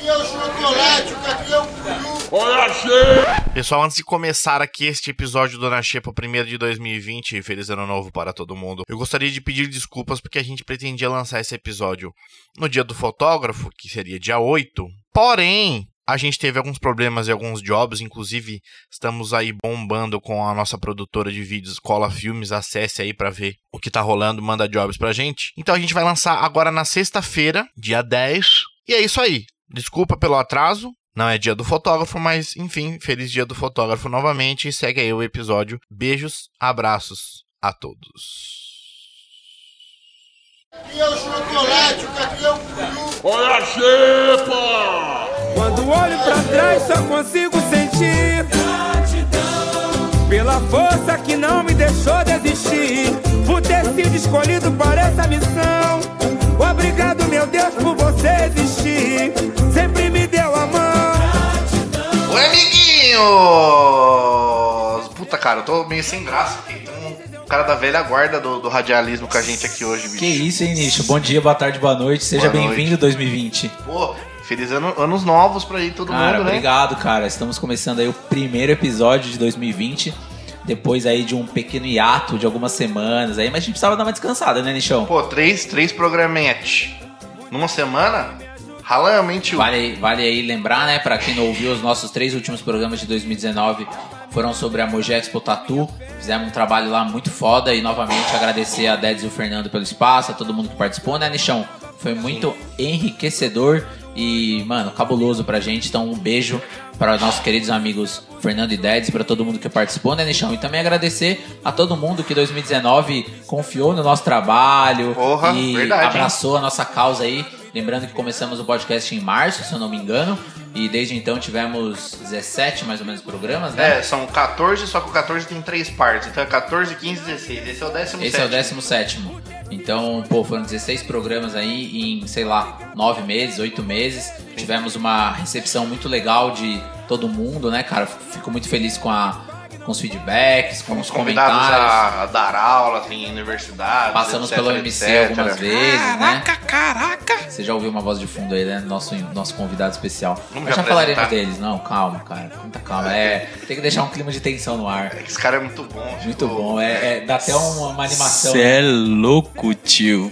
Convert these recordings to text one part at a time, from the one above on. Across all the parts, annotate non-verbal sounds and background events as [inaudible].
O chocolate? O peru? Pessoal, antes de começar aqui este episódio do Na Xepa, primeiro de 2020, feliz ano novo para todo mundo. Eu gostaria de pedir desculpas porque a gente pretendia lançar esse episódio no dia do fotógrafo, que seria dia 8. Porém, a gente teve alguns problemas e alguns jobs, inclusive estamos aí bombando com a nossa produtora de vídeos Cola Filmes, acesse aí para ver o que tá rolando, manda jobs pra gente. Então a gente vai lançar agora na sexta-feira, dia 10. E é isso aí. Desculpa pelo atraso, não é dia do fotógrafo, mas enfim, feliz dia do fotógrafo novamente e segue aí o episódio. Beijos, abraços a todos. Cadê o chocolate? Cadê o peru? Quando olho pra trás só consigo sentir Pela força que não me deixou desistir Por ter sido escolhido para essa missão Obrigado meu Deus por você existir Sempre me deu a mão Oi, amiguinhos! Puta, cara, eu tô meio sem graça aqui. Tem um cara da velha guarda do, do radialismo com a gente aqui hoje, bicho. Que isso, hein, Nicho? Bom dia, boa tarde, boa noite. Seja bem-vindo 2020. Pô, feliz ano- anos novos pra aí todo Cara, mundo, né? obrigado, cara. Estamos começando aí o primeiro episódio de 2020. Depois aí de um pequeno hiato de algumas semanas aí, mas a gente precisava dar uma descansada, né, Nichão? Pô, três, três programetes numa semana, realmente o Vale, vale aí lembrar, né, pra quem não ouviu, os nossos três últimos programas de 2019 foram sobre a Mogi Expo Tatu. Fizemos um trabalho lá muito foda e novamente agradecer a Dedes e o Fernando pelo espaço, a todo mundo que participou, né, Nichão? Foi muito enriquecedor e, mano, cabuloso pra gente. Então, um beijo para os nossos queridos amigos Fernando e Dedes, para todo mundo que participou, né, Nichão? E também agradecer a todo mundo que 2019 confiou no nosso trabalho Porra, e verdade, hein? abraçou a nossa causa aí. Lembrando que começamos o podcast em março, se eu não me engano. E desde então tivemos 17 mais ou menos programas, né? É, são 14, só que o 14 tem três partes. Então é 14, 15, 16. Esse é o décimo Esse é o 17. Então, pô, foram 16 programas aí em, sei lá, 9 meses, 8 meses. Tivemos uma recepção muito legal de todo mundo, né, cara? Fico muito feliz com, a, com os feedbacks, com os Convidados comentários. a, a dar aulas em universidades. Passamos etc, pelo MC etc. algumas vezes, né? Caraca, caraca! Você já ouviu uma voz de fundo aí, né? Nosso, nosso convidado especial. Vamos Mas já falaremos deles. Não, calma, cara. Muita calma. É, tem que deixar um clima de tensão no ar. Esse cara é muito bom. Muito tipo, bom. É, é- dá até uma, uma animação. Cê né? é louco, tio.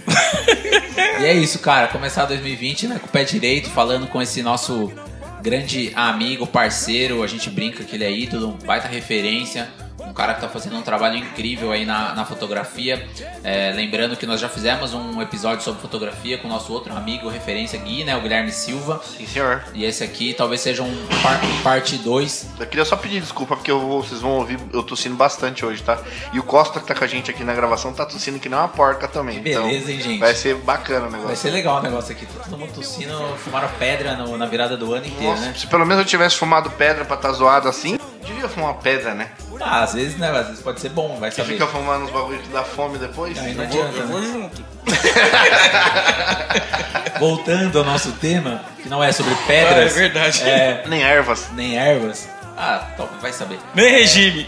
E é isso, cara. Começar 2020, né? Com o pé direito, falando com esse nosso grande amigo, parceiro. A gente brinca que ele é ídolo, baita referência. Um cara que tá fazendo um trabalho incrível aí na, na fotografia. É, lembrando que nós já fizemos um episódio sobre fotografia com o nosso outro amigo, referência Gui, né? O Guilherme Silva. Sim, senhor. E esse aqui talvez seja um par- parte 2. Eu queria só pedir desculpa porque eu vocês vão ouvir eu tossindo bastante hoje, tá? E o Costa que tá com a gente aqui na gravação tá tossindo que nem uma porca também. Beleza, então, hein, gente? Vai ser bacana o negócio. Vai ser legal o negócio aqui. Tá todo mundo tossindo, fumaram pedra no- na virada do ano inteiro, Nossa, né? se pelo menos eu tivesse fumado pedra pra estar zoado assim, devia fumar pedra, né? Ah, vezes, né? Às vezes pode ser bom, vai Você saber. fica fumando uns bagulho que dá fome depois. Aí não Eu vou, adianta, eu né? vou junto. [laughs] Voltando ao nosso tema, que não é sobre Ah, é pedras, verdade. é, Nem ervas. nem ervas. Ah, top, vai saber. Nem regime.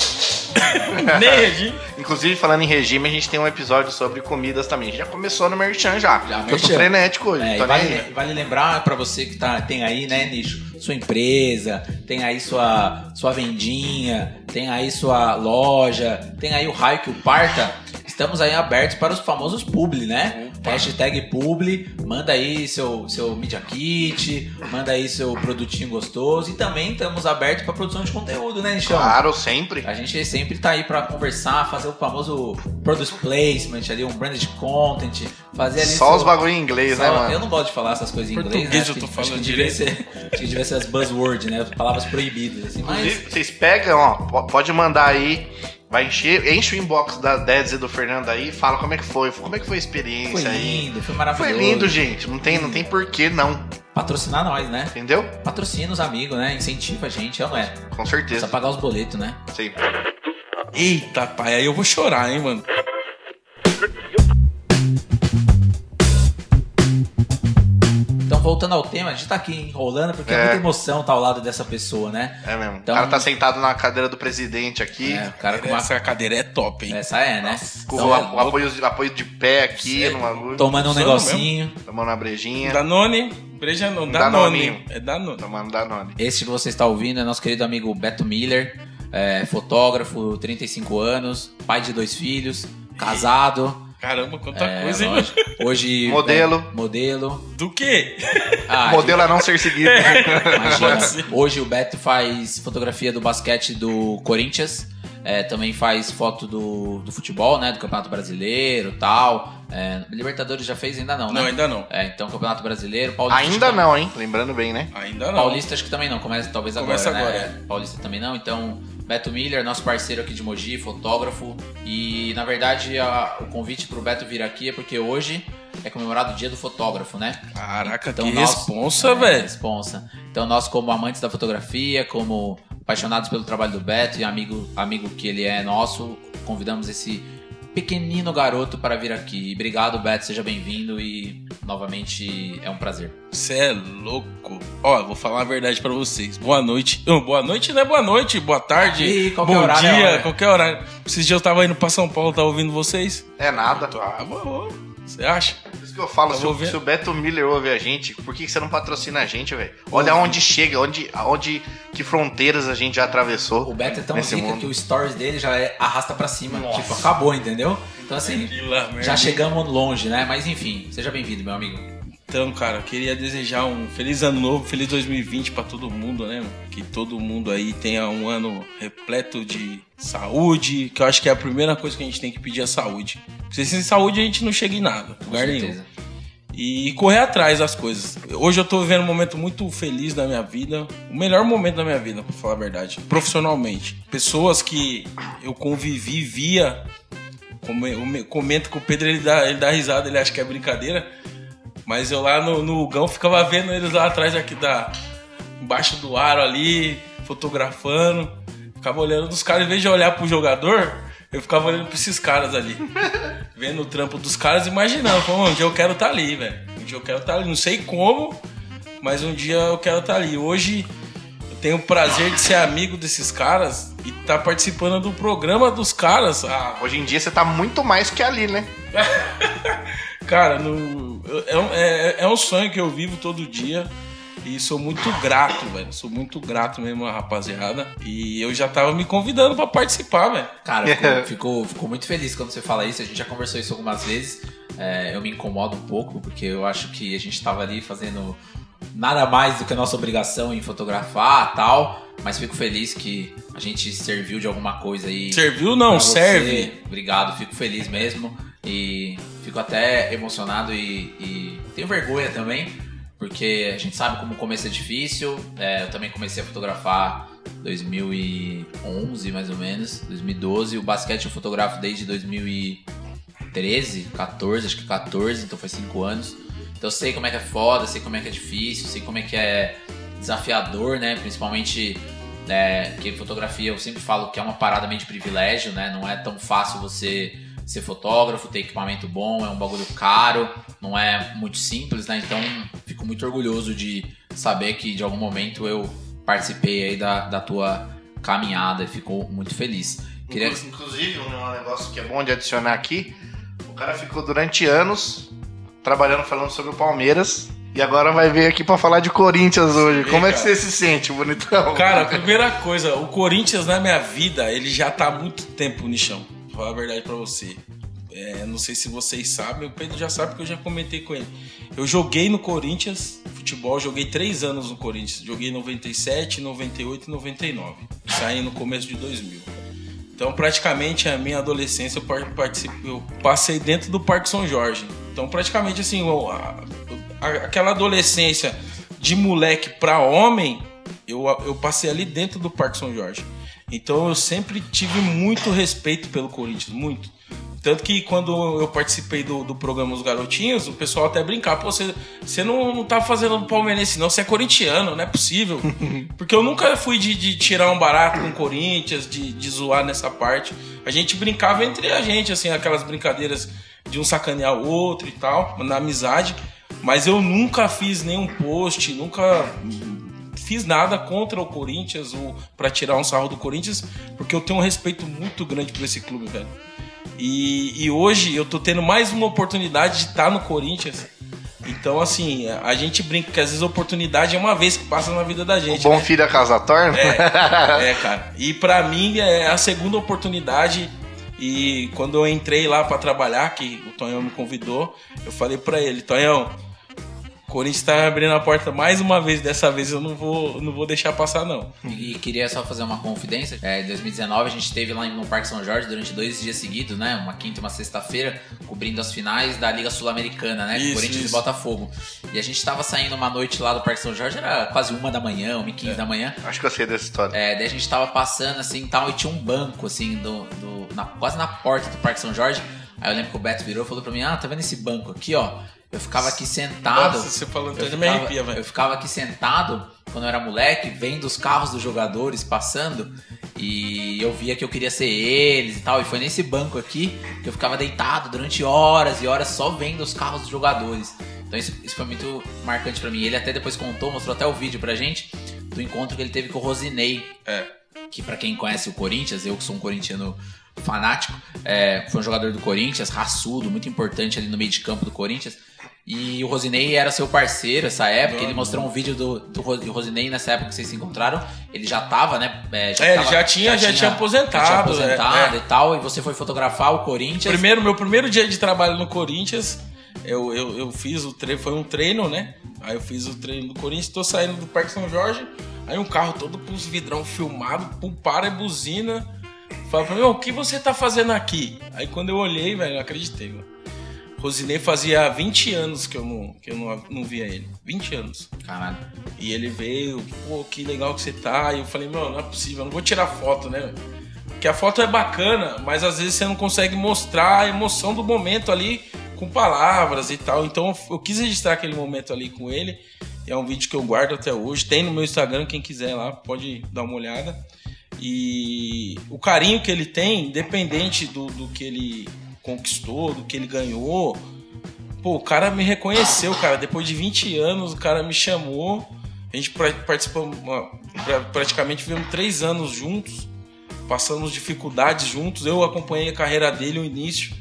[coughs] Nem regime. Inclusive, falando em regime, a gente tem um episódio sobre comidas também. Já começou no Merchan já. Já, eu tô frenético hoje. É, tô e vale, vale lembrar pra você que tá, tem aí, né, nicho, sua empresa, tem aí sua, sua vendinha, tem aí sua loja, tem aí o raio que o parta. Estamos aí abertos para os famosos publi, né? Hashtag publi, manda aí seu, seu media kit, manda aí seu produtinho gostoso e também estamos abertos para produção de conteúdo, né, Nichão? Claro, sempre. A gente sempre tá aí pra conversar, fazer o famoso product placement ali, um branded content, fazer ali. Só seu- os bagulho em inglês, só- né, mano? Eu não gosto de falar essas coisas em inglês. Português né? eu tô Acho que- falando que devia ser, acho que devia ser as buzzwords, né? Palavras proibidas, assim. Mas vocês pegam, ó, po- pode mandar aí. Vai encher, enche o inbox da Dedes e do Fernando aí, fala como é que foi, como é que foi a experiência foi aí. lindo, foi maravilhoso. Foi lindo, gente. Não tem, não tem porquê, não. Patrocinar nós, né? Entendeu? Patrocina os amigos, né? Incentiva a gente, ou não é? Com Precisa certeza. pagar os boletos, né? Sim. Eita, pai, aí eu vou chorar, hein, mano. Voltando ao tema, a gente tá aqui enrolando porque é, É. muita emoção tá ao lado dessa pessoa, né? É mesmo. Então- o cara tá sentado na cadeira do presidente aqui. É, o cara com uma... Essa cadeira é top, hein? Essa é, né? Com Então, o, é o apoio, o apoio de pé aqui Sério? no bagulho. tomando um negocinho. Tomando uma brejinha. Danone, breja não, Danone. Danoninho. É Danone. Tomando Danone. Esse que você está ouvindo é nosso querido amigo Beto Miller, é, fotógrafo, 35 anos, pai de dois filhos, casado. Caramba, quanta é, coisa, hein? lógico. Hoje. [laughs] Modelo. é, modelo. Do quê? Ah, [laughs] Modelo a não ser seguido. [laughs] Imagina, ser. hoje o Beto faz fotografia do basquete do Corinthians. é, também faz foto do, do futebol, né? Do Campeonato Brasileiro tal. É, Libertadores já fez? Ainda não, né? Não, ainda não. É, então Campeonato Brasileiro, Paulista. Ainda não, hein? Lembrando bem, né? Ainda não. Paulista acho que também não, começa talvez Começa agora, agora, né? Paulista também não, então Beto Miller, nosso parceiro aqui de Mogi, fotógrafo. E na verdade a- o convite pro Beto vir aqui é porque hoje é comemorado o dia do fotógrafo, né? Caraca, Então que nós- responsa, é, velho. Responsa. Então nós como amantes da fotografia, como apaixonados pelo trabalho do Beto e amigo, amigo que ele é nosso, convidamos esse pequenino garoto para vir aqui. Obrigado, Beto, seja bem-vindo e novamente é um prazer. Você é louco. Ó, vou falar a verdade pra vocês. Boa noite. Não, boa noite não é boa noite, boa tarde, Ih, qualquer bom horário é dia, hora. qualquer horário. Esses dias eu tava indo pra São Paulo, tava ouvindo vocês. É nada. Ah, vou. Você acha? Por isso que eu falo, Eu se o, se o Beto Miller ouve a gente, por que, você não patrocina a gente, velho? Olha onde chega, onde, onde, que fronteiras a gente já atravessou. O Beto é tão rica mundo. que o stories dele já é arrasta pra cima. Tipo, acabou, entendeu? Então assim, merda. já chegamos longe, né? Mas enfim, seja bem-vindo, meu amigo. Então, cara, queria desejar um feliz ano novo, feliz 2020 pra todo mundo, né? Que todo mundo aí tenha um ano repleto de saúde, que eu acho que é a primeira coisa que a gente tem que pedir é saúde. Porque sem saúde a gente não chega em nada, Com lugar nenhum. certeza. E correr atrás das coisas. Hoje eu tô vivendo um momento muito feliz da minha vida, o melhor momento da minha vida, pra falar a verdade, profissionalmente. Pessoas que eu convivi, via, comento com o Pedro, ele dá, ele dá risada, ele acha que é brincadeira. Mas eu lá no, no Gão ficava vendo eles lá atrás aqui da. embaixo do aro ali, fotografando. Ficava olhando dos caras, em vez de olhar pro jogador, eu ficava olhando pra esses caras ali. [laughs] vendo o trampo dos caras, imaginando, falando, um dia eu quero estar ali, velho. Um dia eu quero estar ali. Não sei como, mas um dia eu quero estar ali. Hoje eu tenho o prazer de ser amigo desses caras e estar participando do programa dos caras. Ah, Hoje em dia você tá muito mais que ali, né? [laughs] Cara, no- é, um- é- é um sonho que eu vivo todo dia. E sou muito grato, velho. Sou muito grato mesmo, a rapaziada. E eu já tava me convidando pra participar, velho. Cara, ficou, ficou, [laughs] ficou muito feliz quando você fala isso. A gente já conversou isso algumas vezes. É, eu me incomodo um pouco, porque eu acho que a gente tava ali fazendo nada mais do que a nossa obrigação em fotografar tal. Mas fico feliz que a gente serviu de alguma coisa aí. Serviu não, serve. Obrigado, fico feliz mesmo. E fico até emocionado e, e tenho vergonha também, porque a gente sabe como o começo é difícil. É, eu também comecei a fotografar 2011, mais ou menos, 2012. O basquete eu fotografo desde 2013, 14, acho que 14, então foi 5 anos. Então eu sei como é que é foda, sei como é que é difícil, sei como é que é desafiador, né? Principalmente é, que fotografia eu sempre falo que é uma parada meio de privilégio, né? Não é tão fácil você ser fotógrafo, ter equipamento bom, é um bagulho caro, não é muito simples, né? Então fico muito orgulhoso de saber que de algum momento eu participei aí da, da tua caminhada e fico muito feliz. Queria... Inclu- Inclusive, um negócio que é bom de adicionar aqui: o cara ficou durante anos trabalhando, falando sobre o Palmeiras. E agora vai vir aqui pra falar de Corinthians hoje. Como é que você se sente, bonitão? Cara, a primeira coisa, o Corinthians na minha vida, ele já tá há muito tempo no chão. Falar a verdade pra você. É, não sei se vocês sabem, o Pedro já sabe porque eu já comentei com ele. Eu joguei no Corinthians, futebol, joguei três anos no Corinthians. Joguei em 97, 98 e 99. Saí no começo de 2000. Então, praticamente, a minha adolescência eu, par- participei, eu passei dentro do Parque São Jorge. Então, praticamente, assim, a- a- aquela adolescência de moleque pra homem, eu, eu passei ali dentro do Parque São Jorge. Então, eu sempre tive muito respeito pelo Corinthians, muito. Tanto que quando eu participei do, do programa Os Garotinhos, o pessoal até brincava, pô, você, você não, não tá fazendo palmeirense, não, você é corintiano, não é possível. [laughs] Porque eu nunca fui de, de tirar um barato com o Corinthians, de, de zoar nessa parte. A gente brincava entre a gente, assim, aquelas brincadeiras de um sacanear o outro e tal, na amizade. Mas eu nunca fiz nenhum post, nunca fiz nada contra o Corinthians ou para tirar um sarro do Corinthians, porque eu tenho um respeito muito grande por esse clube, velho. E, e hoje eu tô tendo mais uma oportunidade de estar no Corinthians. Então, assim, a gente brinca que às vezes a oportunidade é uma vez que passa na vida da O gente. bom né? filho a casa torna. [laughs] É, cara. E pra mim é a segunda oportunidade. E quando eu entrei lá pra trabalhar, que o Tonhão me convidou, eu falei pra ele, Tonhão, o Corinthians tá abrindo a porta mais uma vez, dessa vez eu não vou, não vou deixar passar, não. E queria só fazer uma confidência. É, em 2019 a gente esteve lá no Parque São Jorge durante dois dias seguidos, né? Uma quinta e uma sexta-feira, cobrindo as finais da Liga Sul-Americana, né? Isso, Corinthians isso. e Botafogo. E a gente tava saindo uma noite lá do Parque São Jorge, era quase uma da manhã, uma e quinze da manhã. Acho que eu sei dessa história. É, daí a gente tava passando assim tal, e tinha um banco, assim, do, do- na- quase na porta do Parque São Jorge. Aí eu lembro que o Beto virou e falou pra mim: Ah, tá vendo esse banco aqui, ó? Eu ficava aqui sentado. Nossa, você falando eu ficava, arrepia, eu ficava aqui sentado quando eu era moleque, vendo os carros dos jogadores passando. E eu via que eu queria ser eles e tal. E foi nesse banco aqui que eu ficava deitado durante horas e horas só vendo os carros dos jogadores. Então isso, isso foi muito marcante pra mim. Ele até depois contou, mostrou até o vídeo pra gente do encontro que ele teve com o Rosinei É. que pra quem conhece o Corinthians, eu que sou um corintiano fanático, é, foi um jogador do Corinthians, raçudo, muito importante ali no meio de campo do Corinthians. E o Rosinei era seu parceiro essa época. Ele mostrou um vídeo do, do Ro- do Rosinei nessa época que vocês se encontraram. Ele já tava, né? É, ele tava- já tinha- já tinha aposentado, já tinha aposentado é, é. e tal. E você foi fotografar o Corinthians. Primeiro, meu primeiro dia de trabalho no Corinthians, eu, eu, eu fiz o treino, foi um treino, né? Aí eu fiz o treino do Corinthians, tô saindo do Parque São Jorge, aí um carro todo com os vidrão filmado, pum, para e buzina. Fala pra mim, "Ô, o que você tá fazendo aqui? Aí quando eu olhei, velho, eu acreditei, mano. Rosinei fazia 20 anos que eu não, que eu não, não via ele. 20 anos. Caralho. E ele veio, pô, que legal que você tá. E eu falei, meu, não é possível, eu não vou tirar foto, né? Porque a foto é bacana, mas às vezes você não consegue mostrar a emoção do momento ali com palavras e tal. Então eu quis registrar aquele momento ali com ele. É um vídeo que eu guardo até hoje. Tem no meu Instagram, quem quiser lá, pode dar uma olhada. E o carinho que ele tem, independente do, do que ele conquistou, do que ele ganhou, Pô, o cara me reconheceu, cara. Depois de 20 anos, o cara me chamou. A gente participou, praticamente vivemos três anos juntos. Passamos dificuldades juntos. Eu acompanhei a carreira dele, o início.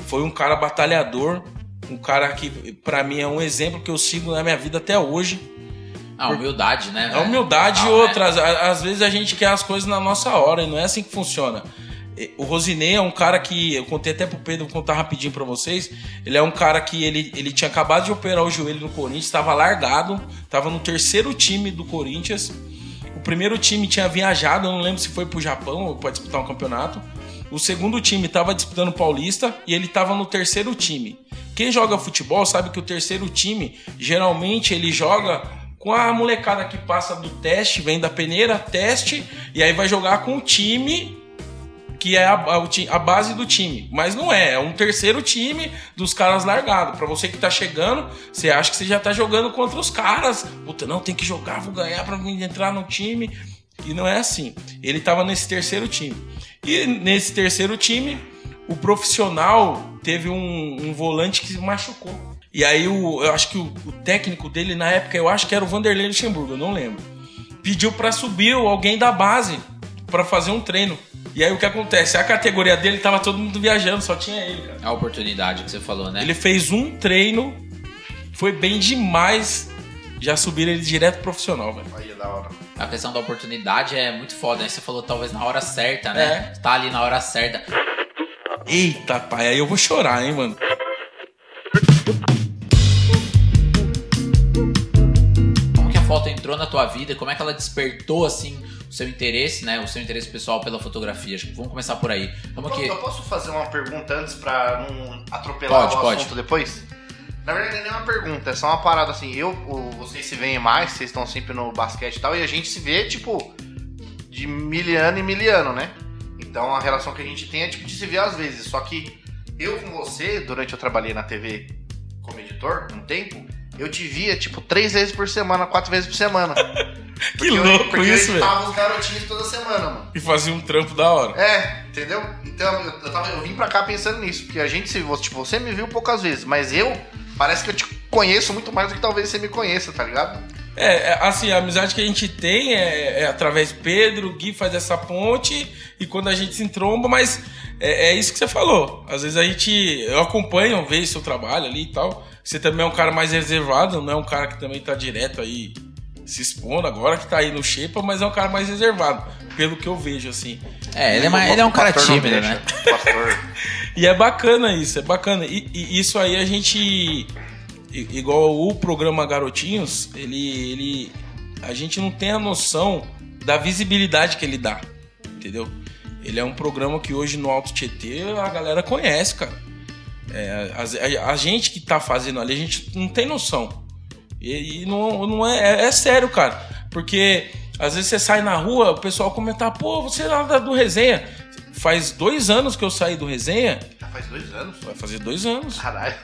Foi um cara batalhador. Um cara que, pra mim, é um exemplo que eu sigo na minha vida até hoje. A humildade, né? A humildade e né? outras. A- Às vezes a gente quer as coisas na nossa hora e não é assim que funciona. O Rosinei é um cara que. Eu contei até pro Pedro, vou contar rapidinho pra vocês. Ele é um cara que ele, ele tinha acabado de operar o joelho no Corinthians, estava largado, estava no terceiro time do Corinthians. O primeiro time tinha viajado, eu não lembro se foi pro Japão ou pra disputar um campeonato. O segundo time estava disputando o Paulista e ele estava no terceiro time. Quem joga futebol sabe que o terceiro time, geralmente, ele joga com a molecada que passa do teste, vem da peneira, teste, e aí vai jogar com o time que é a, a- a base do time. Mas não é, é um terceiro time dos caras largados. Pra você que tá chegando, você acha que você já tá jogando contra os caras. Puta, não, tem que jogar, vou ganhar mim entrar no time. E não é assim. Ele tava nesse terceiro time. E nesse terceiro time, o profissional teve um, um volante que se machucou. E aí o, eu acho que o, o técnico dele na época, eu acho que era o Vanderlei Luxemburgo, eu não lembro. Pediu pra subir alguém da base pra fazer um treino. E aí o que acontece? A categoria dele tava todo mundo viajando, só tinha ele, cara. A oportunidade que você falou, né? Ele fez um treino, foi bem demais. Já subiram ele direto pro profissional, velho. Aí é da hora. A questão da oportunidade é muito foda, né? Você falou talvez na hora certa, né? É. Tá ali na hora certa. Eita, pai, aí eu vou chorar, hein, mano. Como que a foto entrou na tua vida? Como é que ela despertou, assim, seu interesse, né? O seu interesse pessoal pela fotografia? Acho que vamos começar por aí. Como que... Eu posso fazer uma pergunta antes pra não atropelar Pode, o pode. assunto depois? Na verdade, nem é uma pergunta, é só uma parada assim. Eu, vocês se veem mais, vocês estão sempre no basquete e tal, e a gente se vê, tipo, de miliano em miliano, né? Então a relação que a gente tem é tipo de se ver às vezes. Só que eu com você, durante eu trabalhei na TV como editor, um tempo, eu te via, tipo, três vezes por semana, quatro vezes por semana. [laughs] Que eu- louco porque isso, eu velho. editava os garotinhos toda semana, mano. E fazia um trampo da hora. É, entendeu? Então eu, eu, tava- eu vim pra cá pensando nisso, porque a gente se tipo, você me viu poucas vezes, mas eu parece que eu te conheço muito mais do que talvez você me conheça, tá ligado? É, é, assim, a amizade que a gente tem é, é através de Pedro, o Gui faz essa ponte e quando a gente se entromba, mas é, é isso que você falou. Às vezes a gente. Eu acompanho, vejo seu trabalho ali e tal. Você também é um cara mais reservado, não é um cara que também tá direto aí se expondo agora, que tá aí no Shepa, mas é um cara mais reservado, pelo que eu vejo, assim. É, ele é, mais- ele é um cara tímido, né? E é bacana isso, é bacana. E, e isso aí a gente. Igual o programa Garotinhos, ele, ele. A gente não tem a noção da visibilidade que ele dá. Entendeu? Ele é um programa que hoje no Alto Tietê a galera conhece, cara. É, a, a- a gente que tá fazendo ali, a gente não tem noção. E, e não, não é, é. é sério, cara. Porque às vezes você sai na rua, o pessoal comenta, pô, você é lá do resenha. Faz dois anos que eu saí do resenha. Já faz dois anos? Vai fazer dois anos. Caralho.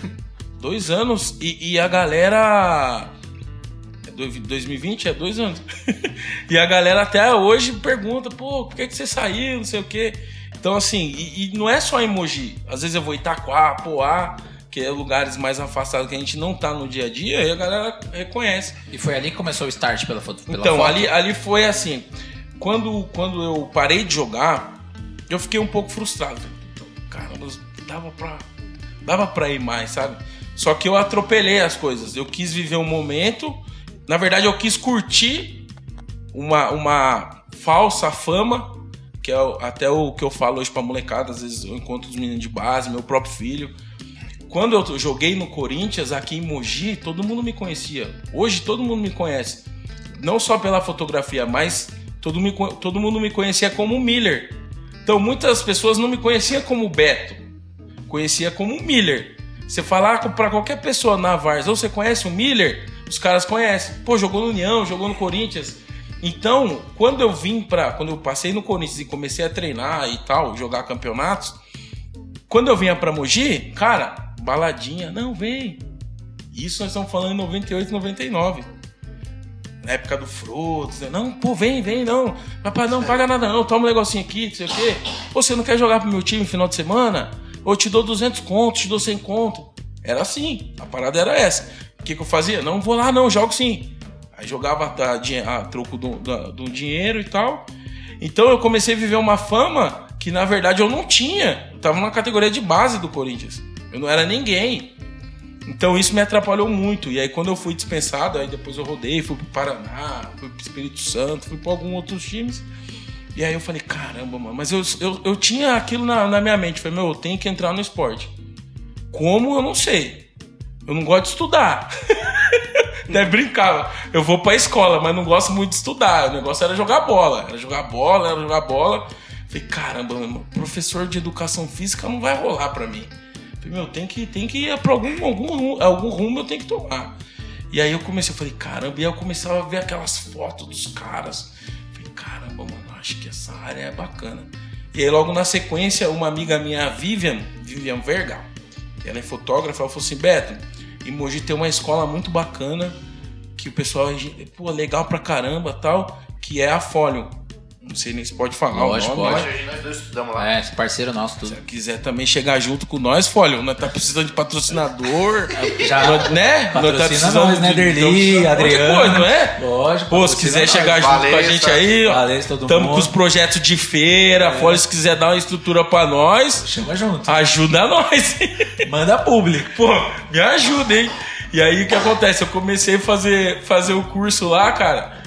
Dois anos. E, e a galera. É dois- 2020? É dois anos. [laughs] e a galera até hoje pergunta, pô, por que, que você saiu? Não sei o quê. Então, assim, e, e não é só emoji. Às vezes eu vou Itaquá, Poá, que é lugares mais afastados que a gente não tá no dia a dia, e a galera reconhece. E foi ali que começou o start pela foto. Pela Então, foto. ali, ali foi assim. Quando, quando eu parei de jogar, eu fiquei um pouco frustrado. Então, caramba, dava pra, dava pra ir mais, sabe? Só que eu atropelei as coisas. Eu quis viver um momento. Na verdade, eu quis curtir uma, uma falsa fama, que é até o que eu falo hoje pra molecada. Às vezes eu encontro os meninos de base, meu próprio filho. Quando eu joguei no Corinthians, aqui em Mogi, todo mundo me conhecia. Hoje todo mundo me conhece. Não só pela fotografia, mas todo, me todo mundo me conhecia como Miller. Então muitas pessoas não me conheciam como Beto. Conhecia como Miller. Você falar pra qualquer pessoa na Vars, ou você conhece o Miller? Os caras conhecem. Pô, jogou no União, jogou no Corinthians. Então, quando eu vim pra. Quando eu passei no Corinthians e comecei a treinar e tal, jogar campeonatos, quando eu vinha pra Mogi, cara, baladinha, não, vem. Isso nós estamos falando em 98, 99. Na época do Frutos, né? não, pô, vem, vem, não. Rapaz, não paga nada não, toma um negocinho aqui, não sei o quê. Pô, você não quer jogar pro meu time no final de semana? Ou eu te dou 200 contos, te dou 100 conto. Era assim, a parada era essa. O que, que eu fazia? Não vou lá não, jogo sim. Aí jogava a, a troco do, da- do dinheiro e tal. Então eu comecei a viver uma fama que na verdade eu não tinha. Eu tava na categoria de base do Corinthians. Eu não era ninguém. Então isso me atrapalhou muito. E aí quando eu fui dispensado, aí depois eu rodei, fui pro Paraná, fui pro Espírito Santo, fui pra alguns outros times. E aí eu falei, caramba, mano, mas eu, eu, eu tinha aquilo na, na minha mente. Falei, meu, eu tenho que entrar no esporte. Como eu não sei. Eu não gosto de estudar. [laughs] Até brincava. Eu vou pra escola, mas não gosto muito de estudar. O negócio era jogar bola. Era jogar bola, era jogar bola. Falei, caramba, professor de educação física não vai rolar pra mim. Falei, meu, tem que, tem que ir pra algum, algum, algum rumo eu tenho que tomar. E aí eu comecei, eu falei, caramba, e aí eu começava a ver aquelas fotos dos caras. Falei, caramba, mano, acho que essa área é bacana. E aí logo na sequência, uma amiga minha, a Vivian, Vivian Verga, ela é fotógrafa, ela falou assim, Beto, em Mogi tem uma escola muito bacana, que o pessoal, pô, legal pra caramba tal, que é a Folio. Não sei nem se pode falar Lógico, o nome. pode. nós dois estudamos lá. É, esse parceiro nosso, tudo. se quiser também chegar junto com nós, Folio, nós tá precisando de patrocinador. [laughs] Já Nós- né? patrocina Nós tá precisando nós, né, de- Derli, de Adriano. coisa, não é? Lógico. Pô, se quiser nós. chegar junto com a Valeu, gente tá? aí, ó. Valeu, todo Tamo mundo. com os projetos de feira, Folio, se quiser dar uma estrutura pra nós, Chama junto. ajuda nós. [laughs] Manda público. Pô, me ajuda, hein? E aí o que acontece? Eu comecei a fazer, fazer o curso lá, cara.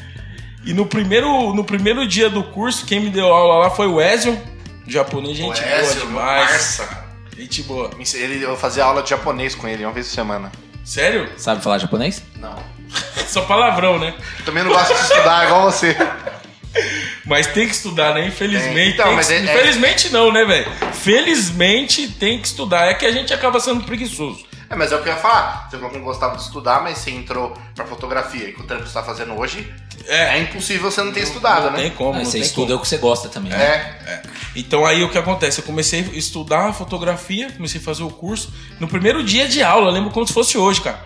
E no primeiro, no primeiro dia do curso, quem me deu aula lá foi o Ezio, japonês, gente O Ezio, boa demais. parça. Gente boa. Ele, eu fazia aula de japonês com ele uma vez por semana. Sério? Sabe falar japonês? Não. [laughs] Só palavrão, né? Também não gosto de estudar igual você. [laughs] Mas tem que estudar, né? Infelizmente. É, então, mas que... é- é- Infelizmente não, né, velho? Felizmente tem que estudar. É que a gente acaba sendo preguiçoso. É, mas é o que eu ia falar. Você falou que não gostava de estudar, mas você entrou pra fotografia e com o trampo que você tá fazendo hoje, é, É. impossível você não ter estudado, não né? tem como, Ah, não você tem estuda como. o que você gosta também. né? É. Então aí o que acontece? Eu comecei a estudar fotografia, comecei a fazer o curso. No primeiro dia de aula, eu lembro como se fosse hoje, cara.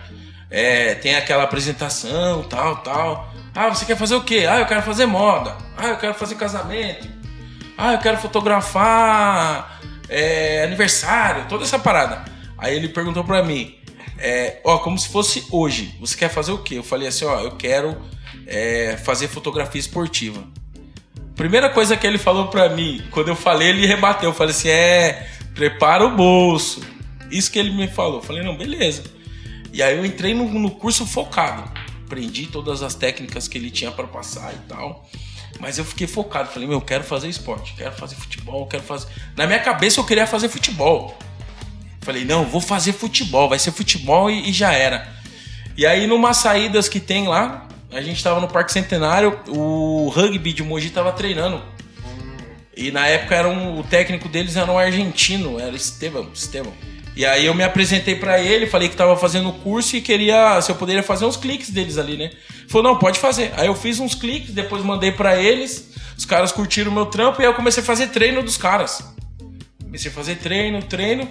É, tem aquela apresentação, tal, tal. Ah, você quer fazer o quê? Ah, eu quero fazer moda. Ah, eu quero fazer casamento. Ah, eu quero fotografar é, aniversário, toda essa parada. Aí ele perguntou pra mim: é, ó, como se fosse hoje. Você quer fazer o quê? Eu falei assim, ó, eu quero é, fazer fotografia esportiva. Primeira coisa que ele falou pra mim, quando eu falei, ele rebateu. Eu falei assim, é, prepara o bolso. Isso que ele me falou. Eu falei, não, beleza. E aí eu entrei no, no curso focado. Aprendi todas as técnicas que ele tinha para passar e tal. Mas eu fiquei focado. Falei, meu, eu quero fazer esporte, quero fazer futebol, quero fazer. Na minha cabeça eu queria fazer futebol. Falei, não, vou fazer futebol, vai ser futebol e, e já era. E aí, numa saídas que tem lá, a gente tava no Parque Centenário, o rugby de Mogi tava treinando. E na época era um, o técnico deles era um argentino, era Estevam, Estevam. E aí eu me apresentei pra ele, falei que tava fazendo o curso e queria, se eu poderia fazer uns cliques deles ali, né? Falou, não, pode fazer. Aí eu fiz uns cliques, depois mandei pra eles, os caras curtiram o meu trampo e aí eu comecei a fazer treino dos caras. Comecei a fazer treino, treino.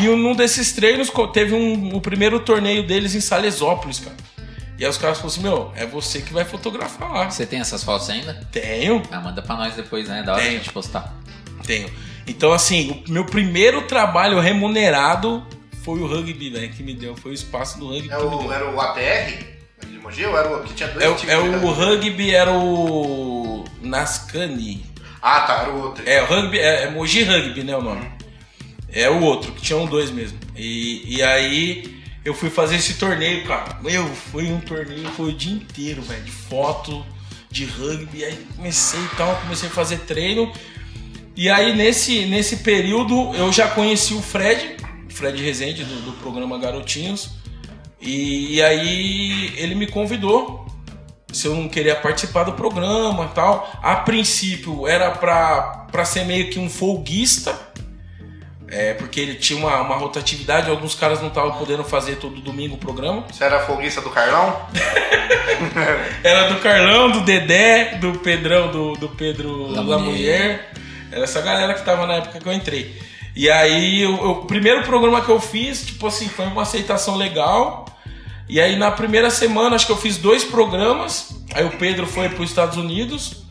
E num desses treinos teve um, o primeiro torneio deles em Salesópolis, cara. E aí os caras falaram assim, meu, é você que vai fotografar lá. Você tem essas fotos ainda? Tenho, Ah, manda pra nós depois, né? Da hora Tenho. a gente postar. tenho. Então, assim, o meu primeiro trabalho remunerado foi o rugby, velho, que me deu. Foi o espaço do rugby É que me o, deu. era o ATR? De Mogi ou era o que tinha dois É, o- times é o rugby, era o Nascani. Ah, tá, era o outro. É, o rugby, é, é Mogi Rugby, né, o nome. É o outro, que tinham dois mesmo. E, e aí eu fui fazer esse torneio, cara. Meu, foi um torneio, foi o dia inteiro, velho, de foto, de rugby. Aí comecei e tal, comecei a fazer treino. E aí nesse, nesse período eu já conheci o Fred, Fred Rezende, do, do programa Garotinhos. E, e aí ele me convidou se eu não queria participar do programa tal. A princípio era pra ser meio que um folguista, é, porque ele tinha uma, uma rotatividade, alguns caras não estavam podendo fazer todo domingo o programa. Você era folguista do Carlão? [laughs] Era do Carlão, do Dedé, do Pedrão, do, do Pedro La La Mulher. Mulher. Era essa galera que tava na época que eu entrei. E aí, o, o primeiro programa que eu fiz, tipo assim, foi uma aceitação legal. E aí, na primeira semana, acho que eu fiz dois programas. Aí o Pedro foi para os Estados Unidos.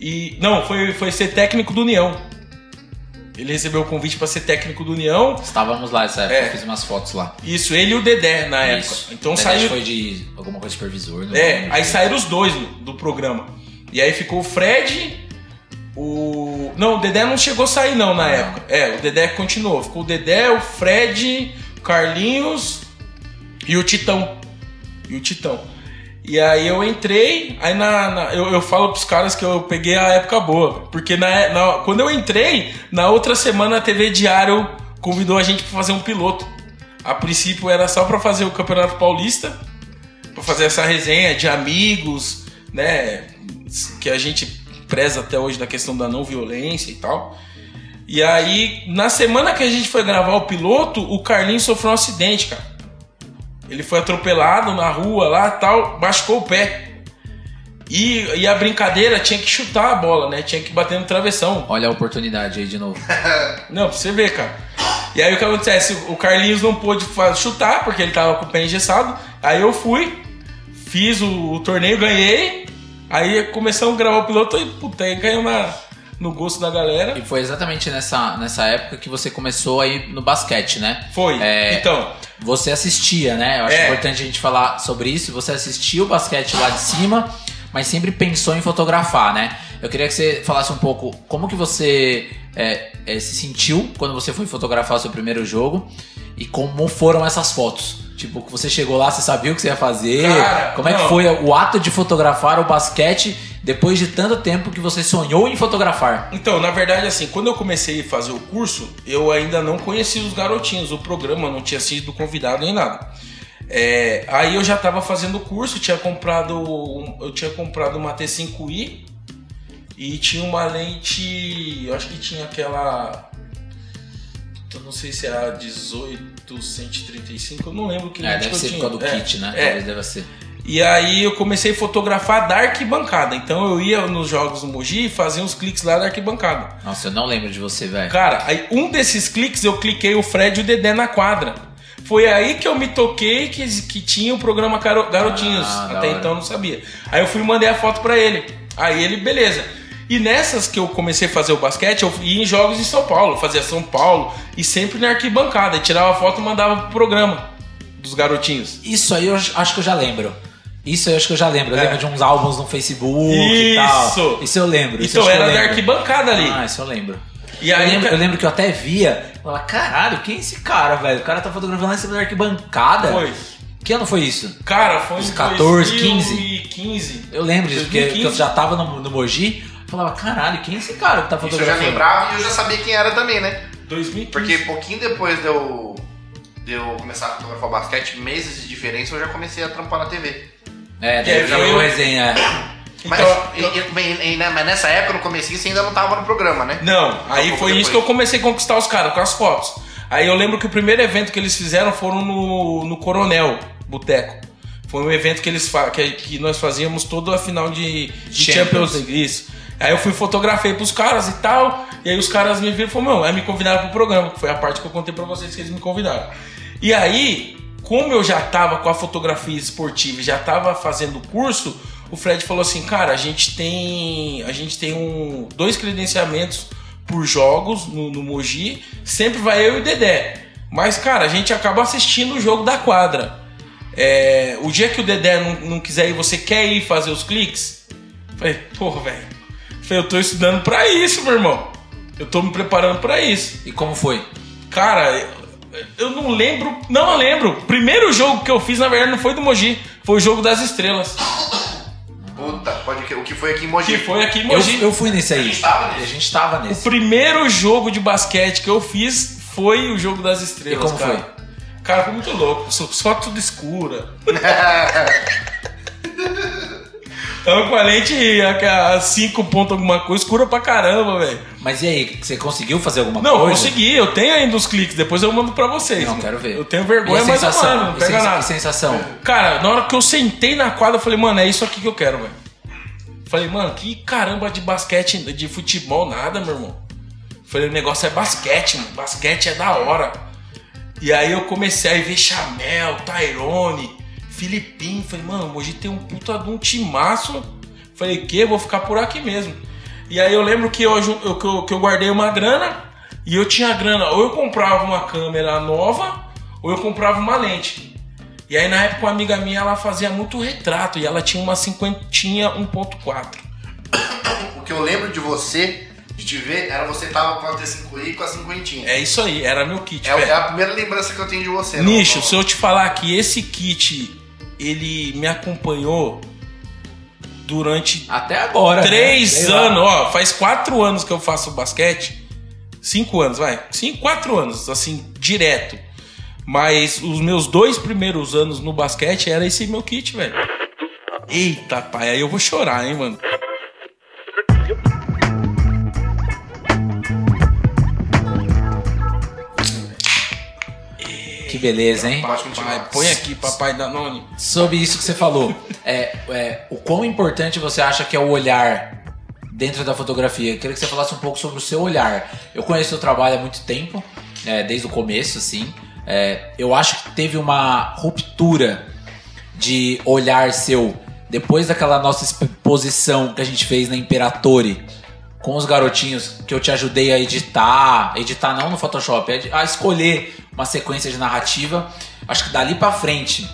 E. Não, foi, foi ser técnico do União. Ele recebeu o convite para ser técnico do União. Estávamos lá essa época, É. eu fiz umas fotos lá. Isso, ele e o Dedé na época. Isso. Então Dedé saiu. foi de alguma coisa de supervisor. não É, aí saíram os dois do programa. E aí ficou o Fred, o. Não, o Dedé não chegou a sair, não, na época. É, o Dedé continuou. Ficou o Dedé, o Fred, o Carlinhos e o Titão. E o Titão. E aí eu entrei, aí na, na- eu, eu falo pros caras que eu peguei a época boa. Porque na, na- quando eu entrei, na outra semana a TV Diário convidou a gente pra fazer um piloto. A princípio era só pra fazer o Campeonato Paulista pra fazer essa resenha de amigos, né? Que a gente preza até hoje da questão da não violência e tal. E aí, na semana que a gente foi gravar o piloto, o Carlinhos sofreu um acidente, cara. Ele foi atropelado na rua lá tal, machucou o pé. E, e a brincadeira tinha que chutar a bola, né? Tinha que bater no travessão. Olha a oportunidade aí de novo. [laughs] Não, pra você ver, cara. E aí o que acontece? O Carlinhos não pôde chutar porque ele tava com o pé engessado. Aí eu fui, fiz o, o torneio, ganhei. Aí começamos a gravar o piloto e puta, aí caiu na, no gosto da galera. E foi exatamente nessa, nessa época que você começou aí no basquete, né? Foi. É, Então, Você assistia, né? Eu acho É. importante a gente falar sobre isso. Você assistia o basquete lá de cima, mas sempre pensou em fotografar, né? Eu queria que você falasse um pouco como que você é, é, se sentiu quando você foi fotografar o seu primeiro jogo e como foram essas fotos. Tipo, que você chegou lá, você sabia o que você ia fazer? Cara, como é que foi o ato de fotografar o basquete depois de tanto tempo que você sonhou em fotografar? então, na verdade, assim, quando eu comecei a fazer o curso, eu ainda não conhecia os garotinhos, o programa não tinha sido convidado nem nada. É, aí eu já estava fazendo o curso, tinha comprado, eu tinha comprado uma T5i e tinha uma lente, eu acho que tinha aquela, eu não sei se é a 1835, eu não lembro que É, deve que ser por causa do É, kit, né? é. Talvez deva ser. E aí eu comecei a fotografar da arquibancada. Então eu ia nos jogos do Mogi e fazia uns cliques lá da arquibancada. Nossa, eu não lembro de você, velho. Cara, aí um desses cliques eu cliquei o Fred e o Dedé na quadra. Foi aí que eu me toquei que, que tinha o programa Garo- Garotinhos. Ah, Até então eu não sabia. Aí eu fui e mandei a foto pra ele. Aí ele, beleza. E nessas que eu comecei a fazer o basquete, eu ia em jogos em São Paulo, fazia São Paulo e sempre na arquibancada. E tirava foto e mandava pro programa dos garotinhos? Isso aí eu acho que eu já lembro. Isso aí eu acho que eu já lembro. Eu lembro de uns álbuns no Facebook e tal. Isso. Isso eu lembro. isso eu Então que era eu da arquibancada ali. Ah, isso eu lembro. E eu, aí, lembro, eu lembro que eu até via. Falava, caralho, quem é esse cara, velho? O cara tá fotografando em cima da arquibancada. Foi. Que ano foi isso? Cara, foi Uns em 14, 2015. Eu lembro disso, porque, 2015. porque eu já tava no, no Mogi. Eu falava, caralho, quem é esse cara que tá Isso eu já lembrava e eu já sabia quem era também, né? 2015. Porque pouquinho depois de eu, de eu começar a fotografar basquete, meses de diferença, eu já comecei a trampar na TV. É, É, daí eu já vi eu- resenha. é. Mas, Então, e- e- e- né, mas nessa época, no comecinho, você ainda não tava no programa, né? Não, aí pouco foi isso depois. que eu comecei a conquistar os caras, com as fotos. Aí eu lembro que o primeiro evento que eles fizeram foram no, no Coronel Boteco. Foi um evento que eles fa- que, que nós fazíamos toda a final de, de Champions. Champions League. Isso. Aí eu fui fotografei pros caras e tal. E aí os caras me viram e falaram, aí me convidaram pro programa, que foi a parte que eu contei pra vocês que eles me convidaram. E aí, como eu já tava com a fotografia esportiva e já tava fazendo o curso, o Fred falou assim, cara, a gente tem. A gente tem um, dois credenciamentos por jogos no, no Mogi. Sempre vai eu e o Dedé. Mas, cara, a gente acaba assistindo o jogo da quadra. É, o dia que o Dedé não, não quiser ir, você quer ir fazer os cliques? Falei, porra, velho. Falei, eu tô estudando pra isso, meu irmão. Eu tô me preparando pra isso. E como foi? Cara, eu, eu não lembro. Não eu lembro. O primeiro jogo que eu fiz, na verdade, não foi do Mogi. Foi o jogo das estrelas. Puta, pode que o que foi aqui em Que Mogi. foi aqui em Eu, Mogi. eu fui nesse aí. A gente tava nesse. A gente tava O nesse. primeiro jogo de basquete que eu fiz foi o jogo das estrelas. E como cara. foi? Cara, foi muito louco. Só, só tudo escura. [laughs] Tava com a lente a a 5 pontos alguma coisa, escura pra caramba, velho. Mas e aí, você conseguiu fazer alguma Não, coisa? consegui, eu tenho ainda os cliques, depois eu mando pra vocês. Não, mano. quero ver. Eu tenho vergonha, mas eu sensação? mando, não pega nada. sensação? Cara, na hora que eu sentei na quadra, eu falei, mano, é isso aqui que eu quero, velho. Falei, mano, que caramba de basquete, de futebol, nada, meu irmão. Falei, o negócio é basquete, mano. Basquete é da hora. E aí eu comecei a ver Chamel, Tyrone, Filipinho. Falei, mano, hoje tem um puta de um timaço. Falei, que? Vou ficar por aqui mesmo. E aí eu lembro que eu, que eu, que eu guardei uma grana e eu tinha grana. Ou eu comprava uma câmera nova, ou eu comprava uma lente. E aí na época uma amiga minha ela fazia muito retrato e ela tinha uma cinquentinha 1.4. O que eu lembro de você, de te ver, era você tava com a T5i e com a cinquentinha. É isso aí, era meu kit. É, é a primeira lembrança que eu tenho de você. não- Nicho, se eu te falar que esse kit ele me acompanhou durante Até agora. né? três lá. anos, ó, faz quatro anos que eu faço basquete. Cinco anos, vai. Cinco, quatro anos, assim, direto. Mas os meus dois primeiros anos no basquete era esse meu kit, velho. Eita, pai, aí eu vou chorar, hein, mano. Que beleza, hein? Pode continuar. Pai, põe aqui, papai Danone. Sobre isso que você falou, é, é, o quão importante você acha que é o olhar dentro da fotografia? Eu queria que você falasse um pouco sobre o seu olhar. Eu conheço o seu trabalho há muito tempo, é, desde o começo, assim. É, eu acho que teve uma ruptura de olhar seu depois daquela nossa exposição que a gente fez na Imperatore com os garotinhos que eu te ajudei a editar, editar não no Photoshop, a edi- a escolher uma sequência de narrativa. Acho que dali pra frente,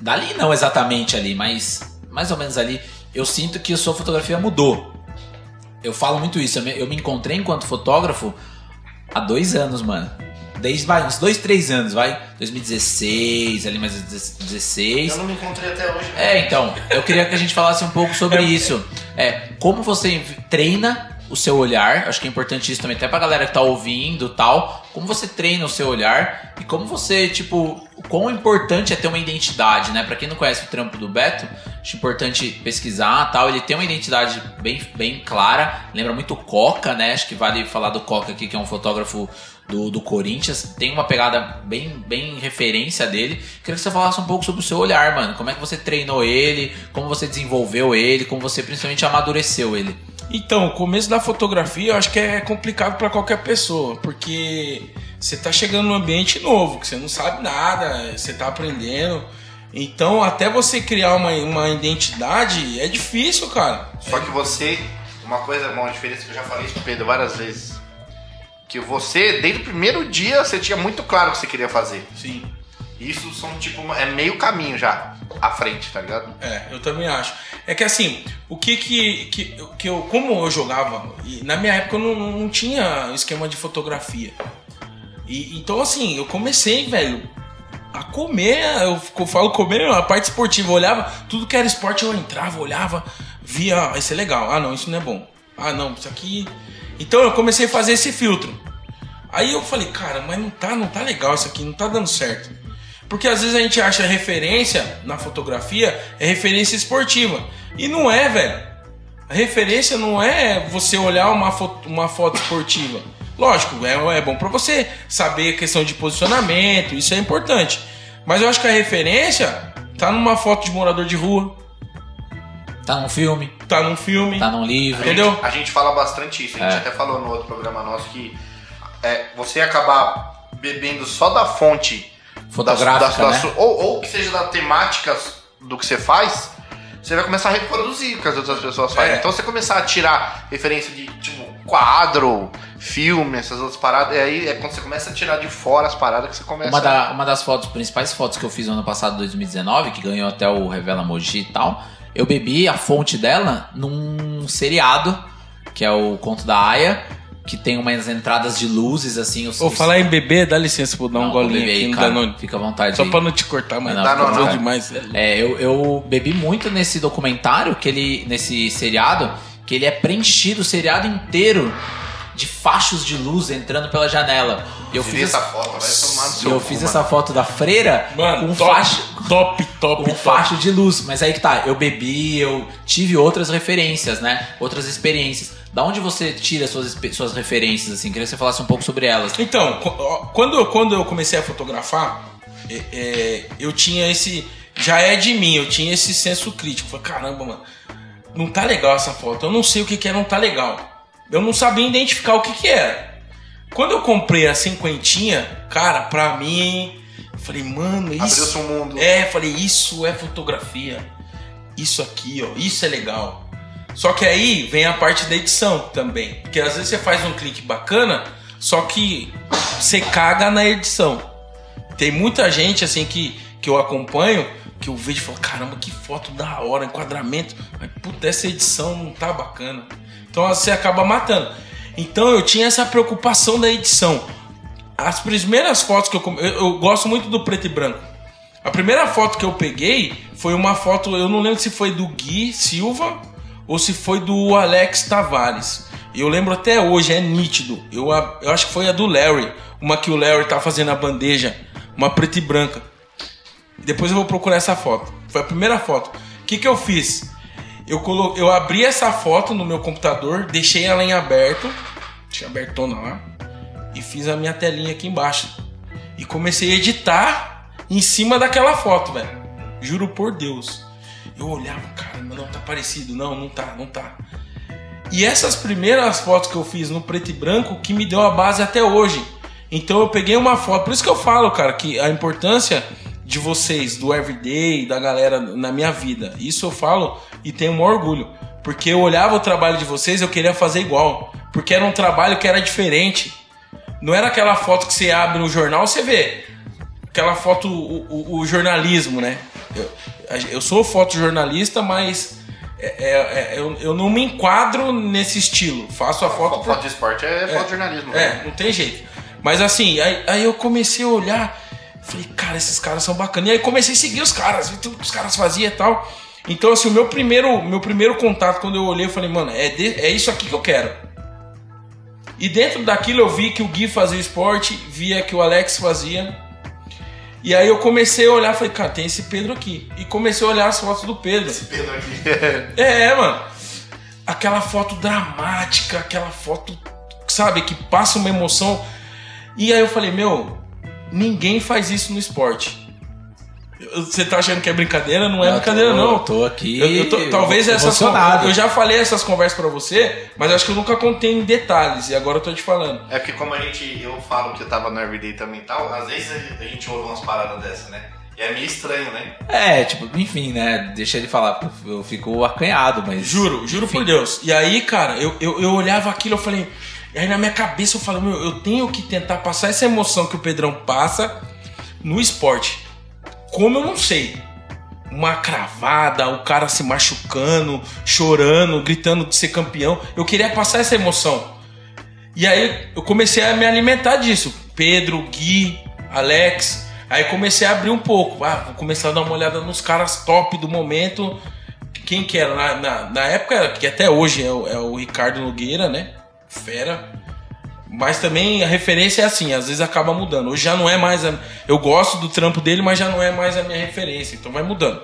dali não exatamente ali, mas mais ou menos ali, eu sinto que a sua fotografia mudou. Eu falo muito isso, eu me, eu me encontrei enquanto fotógrafo há dois anos, mano. Desde, vai, uns dois, três anos, vai. 2016, ali mais 16. Eu não me encontrei até hoje. É, então, eu queria que a gente falasse um pouco sobre isso. É, como você treina o seu olhar, acho que é importante isso também, até pra galera que tá ouvindo tal, como você treina o seu olhar e como você, tipo, quão importante é ter uma identidade, né? Pra quem não conhece o trampo do Beto, acho importante pesquisar tal, ele tem uma identidade bem, bem clara, lembra muito o Coca, né? Acho que vale falar do Coca aqui, que é um fotógrafo do, do Corinthians, tem uma pegada bem, bem referência dele. Queria que você falasse um pouco sobre o seu olhar, mano. Como é que você treinou ele, como você desenvolveu ele, como você principalmente amadureceu ele. Então, o começo da fotografia eu acho que é complicado para qualquer pessoa, porque você tá chegando num ambiente novo, que você não sabe nada, você tá aprendendo. Então, até você criar uma, uma identidade é difícil, cara. Só que você, uma coisa, uma diferença que eu já falei isso pro Pedro várias vezes. Que você, desde o primeiro dia, você tinha muito claro o que você queria fazer. Sim. Isso são tipo, é meio caminho já à frente, tá ligado? É, eu também acho. É que assim, o que que, que, que eu. Como eu jogava, na minha época eu não, não tinha esquema de fotografia. E, então, assim, eu comecei, velho, a comer. Eu, eu falo comer a parte esportiva. Eu olhava, tudo que era esporte eu entrava, olhava, via, ah, isso é legal. Ah, não, isso não é bom. Ah, não, isso aqui. Então eu comecei a fazer esse filtro. Aí eu falei, cara, mas não tá, não tá legal isso aqui, não tá dando certo. Porque às vezes a gente acha referência na fotografia é referência esportiva. E não é, velho. A referência não é você olhar uma foto, uma foto esportiva. Lógico, é, é bom para você saber a questão de posicionamento, isso é importante. Mas eu acho que a referência tá numa foto de morador de rua, Tá num filme, tá num filme. tá num livro. Entendeu? A gente fala bastante isso. A gente É. até falou no outro programa nosso que é, você acabar bebendo só da fonte Fotográfica, né? su- ou, ou que seja das temáticas do que você faz, você vai começar a reproduzir o que as outras pessoas fazem. É. Então você começar a tirar referência de tipo quadro, filme, essas outras paradas, e aí é quando você começa a tirar de fora as paradas que você começa Uma, da- uma das fotos, principais fotos que eu fiz no ano passado, 2019, que ganhou até o Revela Moji e tal, eu bebi a fonte dela num seriado, que é o Conto da Aya, que tem umas entradas de luzes, assim. Os, os- falar em bebê, dá licença, vou dar um golinho aqui aí, cara, Danone. Fica à vontade. Só aí. pra não te cortar, mas Não, tá não, não. demais. É, eu, eu bebi muito nesse documentário, que ele, nesse seriado, que ele é preenchido o seriado inteiro de fachos de luz entrando pela janela. Eu fiz essa, foto, vai tomar no seu eu fiz essa foto da freira Mano, com um top, facho, top, top, um top. facho de luz. Mas aí que tá, eu bebi, eu tive outras referências, né? Outras experiências. Da onde você tira suas, suas referências, assim? Queria que você falasse um pouco sobre elas. Então, quando, eu- quando eu comecei a fotografar, é, é, eu tinha esse. Já é de mim, eu tinha esse senso crítico. Falei, caramba, mano, não tá legal essa foto. Eu não sei o que, que é, não tá legal. Eu não sabia identificar o que, que era. Quando eu comprei a cinquentinha, cara, pra mim, eu falei, mano, isso. Abriu-se um mundo. É, falei, isso é fotografia. Isso aqui, ó, isso é legal. Só que aí vem a parte da edição também. Porque às vezes você faz um clique bacana, só que você caga na edição. Tem muita gente assim que, que eu acompanho, que eu vejo e falo, caramba, que foto da hora, enquadramento. Mas puta, essa edição não tá bacana. Então você acaba matando. Então eu tinha essa preocupação da edição. As primeiras fotos que eu, eu, eu gosto muito do preto e branco. A primeira foto que eu peguei foi uma foto, eu não lembro se foi do Gui Silva ou se foi do Alex Tavares. Eu lembro até hoje, é nítido. Eu, eu acho que foi a do Larry, uma que o Larry tá fazendo a bandeja, uma preta e branca. Depois eu vou procurar essa foto. Foi a primeira foto. O que, que eu fiz? Eu, colo... eu abri essa foto no meu computador, deixei ela em aberto, tinha abertona lá, e fiz a minha telinha aqui embaixo. E comecei a editar em cima daquela foto, velho. Juro por Deus. Eu olhava, caramba, não tá parecido. Não, não tá, não tá. E essas primeiras fotos que eu fiz no preto e branco que me deu a base até hoje. Então eu peguei uma foto. Por isso que eu falo, cara, que a importância de vocês, do everyday, da galera na minha vida. Isso eu falo e tenho um orgulho. Porque eu olhava o trabalho de vocês eu queria fazer igual. Porque era um trabalho que era diferente. Não era aquela foto que você abre no jornal você vê. Aquela foto, o, o- o jornalismo, né? Eu, eu sou fotojornalista, mas é- é- é- eu, eu não me enquadro nesse estilo. Faço a foto. Foto de esporte é, foto de jornalismo. né? É, não tem jeito. Mas assim, aí, aí eu comecei a olhar, falei, cara, esses caras são bacanas. E aí comecei a seguir os caras, vi tudo que os caras faziam e tal. Então, assim, o meu primeiro, meu primeiro contato, quando eu olhei, eu falei, mano, é, de- é isso aqui que eu quero. E dentro daquilo eu vi que o Gui fazia esporte, via que o Alex fazia. E aí eu comecei a olhar, falei, cara, tem esse Pedro aqui. E comecei a olhar as fotos do Pedro. Pedro aqui. [laughs] É, mano. Aquela foto dramática, aquela foto, sabe, que passa uma emoção. E aí eu falei, meu, ninguém faz isso no esporte. Você tá achando que é brincadeira? Não é Eu brincadeira, tô- não. eu tô aqui Eu- eu tô- talvez essas. Eu já falei essas conversas pra você, mas acho que eu nunca contei em detalhes. E agora eu tô te falando. É porque como a gente, eu falo que eu tava no Everyday também e tal, às vezes a gente ouve umas paradas dessa, né? E é meio estranho, né? É, tipo, enfim, né? Deixa ele falar, eu fico acanhado, mas. Juro, juro enfim. por Deus. E aí, cara, eu, eu, eu olhava aquilo, eu falei. E aí na minha cabeça eu falei, meu, eu tenho que tentar passar essa emoção que o Pedrão passa no esporte. como eu não sei. Uma cravada, o cara se machucando, chorando, gritando de ser campeão. Eu queria passar essa emoção. E aí eu comecei a me alimentar disso. Pedro, Gui, Alex. Aí comecei a abrir um pouco. Ah, vou começar a dar uma olhada nos caras top do momento. Quem que era? Na, na, na época, que até hoje é o, é o Ricardo Nogueira, né? Fera. Mas também a referência é assim, às vezes acaba mudando. Hoje já não é mais. A, eu gosto do trampo dele, mas já não é mais a minha referência. Então vai mudando.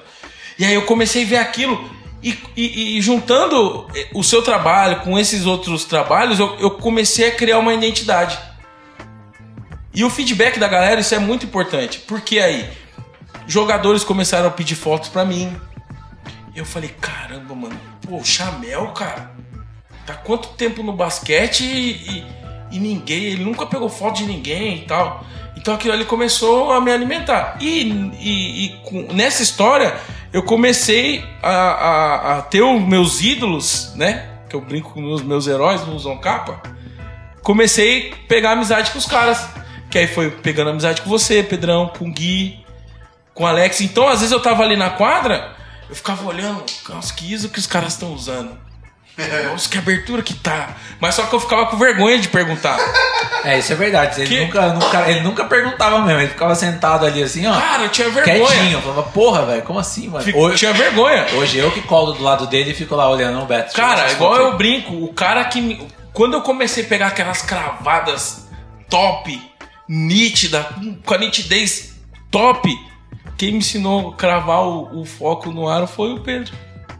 E aí eu comecei a ver aquilo. E, e- e juntando eh, o seu trabalho com esses outros trabalhos, eu, eu comecei a criar uma identidade. E o feedback da galera, isso é muito importante. Porque aí, jogadores começaram a pedir fotos pra mim. Eu falei, caramba, mano, pô, Chamel, cara, tá quanto tempo no basquete e, e- e ninguém, ele nunca pegou foto de ninguém e tal. Então aquilo ali começou a me alimentar. E, e- e com- nessa história, eu comecei a, a- a ter os meus ídolos, né? Que eu brinco com os meus heróis, não usam capa. Comecei a pegar amizade com os caras. Que aí foi pegando amizade com você, Pedrão, com o Gui, com o Alex. Então, às vezes eu tava ali na quadra, eu ficava olhando, nossa, que isso que os caras estão usando. Nossa, que abertura que tá. Mas só que eu ficava com vergonha de perguntar. É, isso é verdade. Ele, Que- nunca, nunca- ele nunca perguntava mesmo. Ele ficava sentado ali assim, ó. Cara, eu tinha vergonha. Quietinho. Eu falava, porra, velho, como assim, mano? Fico- Hoje, Tinha vergonha. hoje eu que colo do lado dele e fico lá olhando o Beto. Cara, Essas igual fotos eu brinco, o cara que. me- Quando eu comecei a pegar aquelas cravadas top, nítida, com- a nitidez top, quem me ensinou a cravar o, o foco no aro foi o Pedro.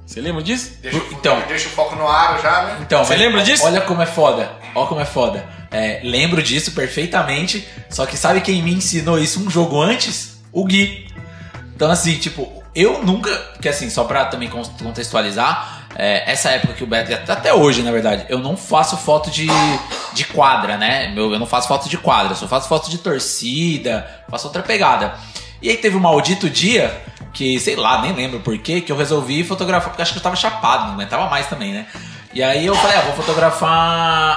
Você lembra disso? Deixa, Então. deixa o foco no aro já, né? Então, Você lembra disso? Olha como é foda. Olha como é foda. É, lembro disso perfeitamente. Só que sabe quem me ensinou isso um jogo antes? O Gui. Então, assim, tipo, eu nunca. Porque, assim, só pra também con- contextualizar, é, essa época que o Beto. Até hoje, na verdade, eu não faço foto de, de quadra, né? Meu, eu não faço foto de quadra, eu só faço foto de torcida, faço outra pegada. E aí teve um maldito dia que, sei lá, nem lembro porquê, que eu resolvi fotografar, porque acho que eu tava chapado, não aguentava mais também, né? E aí eu falei, ah, vou fotografar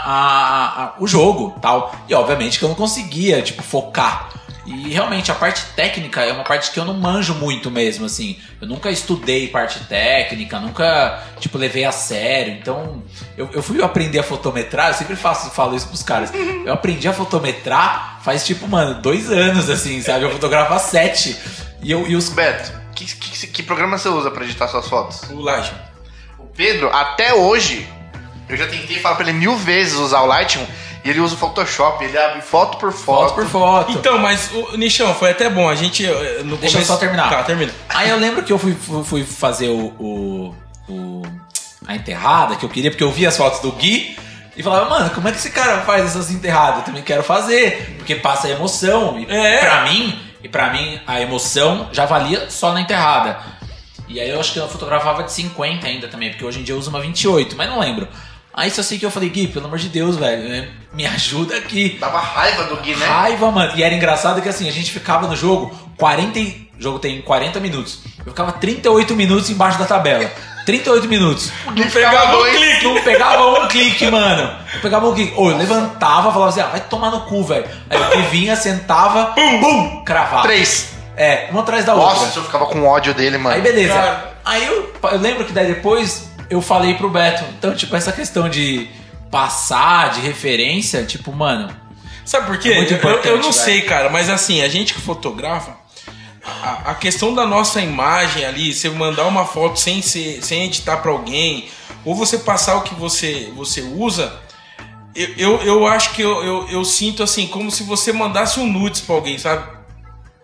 a- a- o jogo tal. E obviamente que eu não conseguia, tipo, focar. E realmente a parte técnica é uma parte que eu não manjo muito mesmo, assim. Eu nunca estudei parte técnica, nunca, tipo, levei a sério. Então, eu, eu fui aprender a fotometrar, eu sempre faço, falo isso pros caras. Eu aprendi a fotometrar faz, tipo, mano, dois anos, assim, sabe? Eu fotografo há sete. E, eu, e os Beto, que, que, que programa você usa pra editar suas fotos? O Laje. O Pedro, até hoje, eu já tentei falar pra ele mil vezes usar o Lightroom e ele usa o Photoshop, ele abre foto por foto. foto por foto. Então, mas, o Nichão, foi até bom. A gente. eh, No Deixa eu começo... só terminar. Tá, termina. Aí eu lembro que eu fui, fui, fui fazer o, o- o- a enterrada que eu queria, porque eu vi as fotos do Gui e falava, mano, como é que esse cara faz essas enterradas? Eu também quero fazer, porque passa emoção. E É. pra mim, e para mim a emoção já valia só na enterrada. E aí eu acho que eu fotografava de 50 ainda também, porque hoje em dia eu uso uma 28, mas não lembro. Aí só sei que eu falei, Gui, pelo amor de Deus, velho, né, me ajuda aqui. Dava raiva do Gui, né? Raiva, mano. E era engraçado que assim, a gente ficava no jogo 40. e- O jogo tem 40 minutos. Eu ficava 38 minutos embaixo da tabela. 38 minutos. Não pegava um dois. clique. Não pegava um clique, mano. Não pegava um clique. Ô, eu levantava, falava assim, ah, vai tomar no cu, velho. Aí eu que vinha, sentava, bum, bum, cravava. Três. É, uma atrás da outra. Nossa, eu ficava com ódio dele, mano. Aí beleza. Cara. Aí eu, eu lembro que daí depois eu falei pro Beto. Então, tipo, essa questão de passar, de referência, tipo, mano, Sabe por quê? É Eu- eu, não velho. sei, cara, mas assim, a gente que fotografa, a, a questão da nossa imagem ali, você mandar uma foto sem, ser, sem editar pra alguém, ou você passar o que você, você usa, eu, eu, eu acho que eu, eu, eu sinto assim, como se você mandasse um nudes pra alguém, sabe?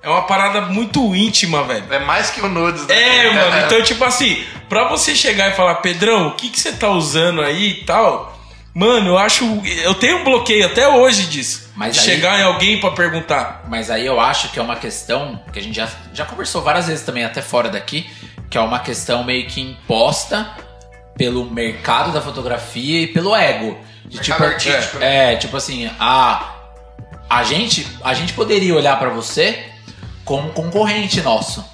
É uma parada muito íntima, velho. É mais que o nudes, né? É, mano. [laughs] Então, tipo assim, pra você chegar e falar, Pedrão, o que, que você tá usando aí e tal, mano, eu acho. Eu tenho um bloqueio até hoje disso. Mas de aí- chegar em alguém pra perguntar. Mas aí eu acho que é uma questão que a gente já, já conversou várias vezes também, até fora daqui, que é uma questão meio que imposta pelo mercado da fotografia e pelo ego. De Mercado artístico, tipo, é, tipo assim, a, a, gente, a gente poderia olhar pra você como um concorrente nosso.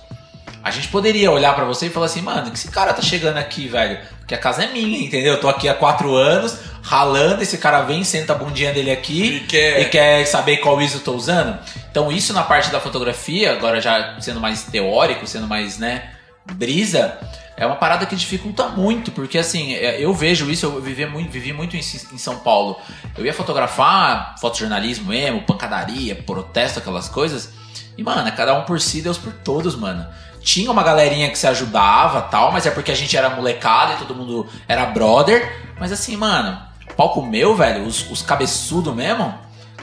A gente poderia olhar pra você e falar assim, mano, que esse cara tá chegando aqui, velho? Porque a casa é minha, entendeu? Eu tô aqui há quatro anos, ralando, esse cara vem, senta a bundinha dele aqui E quer- e quer saber qual ISO eu tô usando. Então isso na parte da fotografia, agora já sendo mais teórico, sendo mais, né, brisa, é uma parada que dificulta muito, porque assim, é, eu vejo isso, eu vivi muito, vivi muito em, em São Paulo. Eu ia fotografar fotojornalismo mesmo, pancadaria, protesto, aquelas coisas. E, mano, é cada um por si, Deus por todos, mano. Tinha uma galerinha que se ajudava tal, mas é porque a gente era molecada e todo mundo era brother. Mas assim, mano, palco meu, velho, os, os cabeçudos mesmo,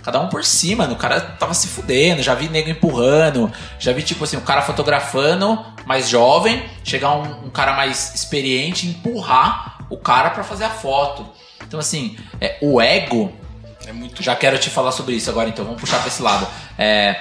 cada um por cima, mano. O cara tava se fudendo, já vi nego empurrando, já vi, tipo assim, o cara fotografando, mais jovem, chegar um, um cara mais experiente e empurrar o cara para fazer a foto. Então, assim, é, o ego. É muito Já quero te falar sobre isso agora, então vamos puxar pra esse lado. É,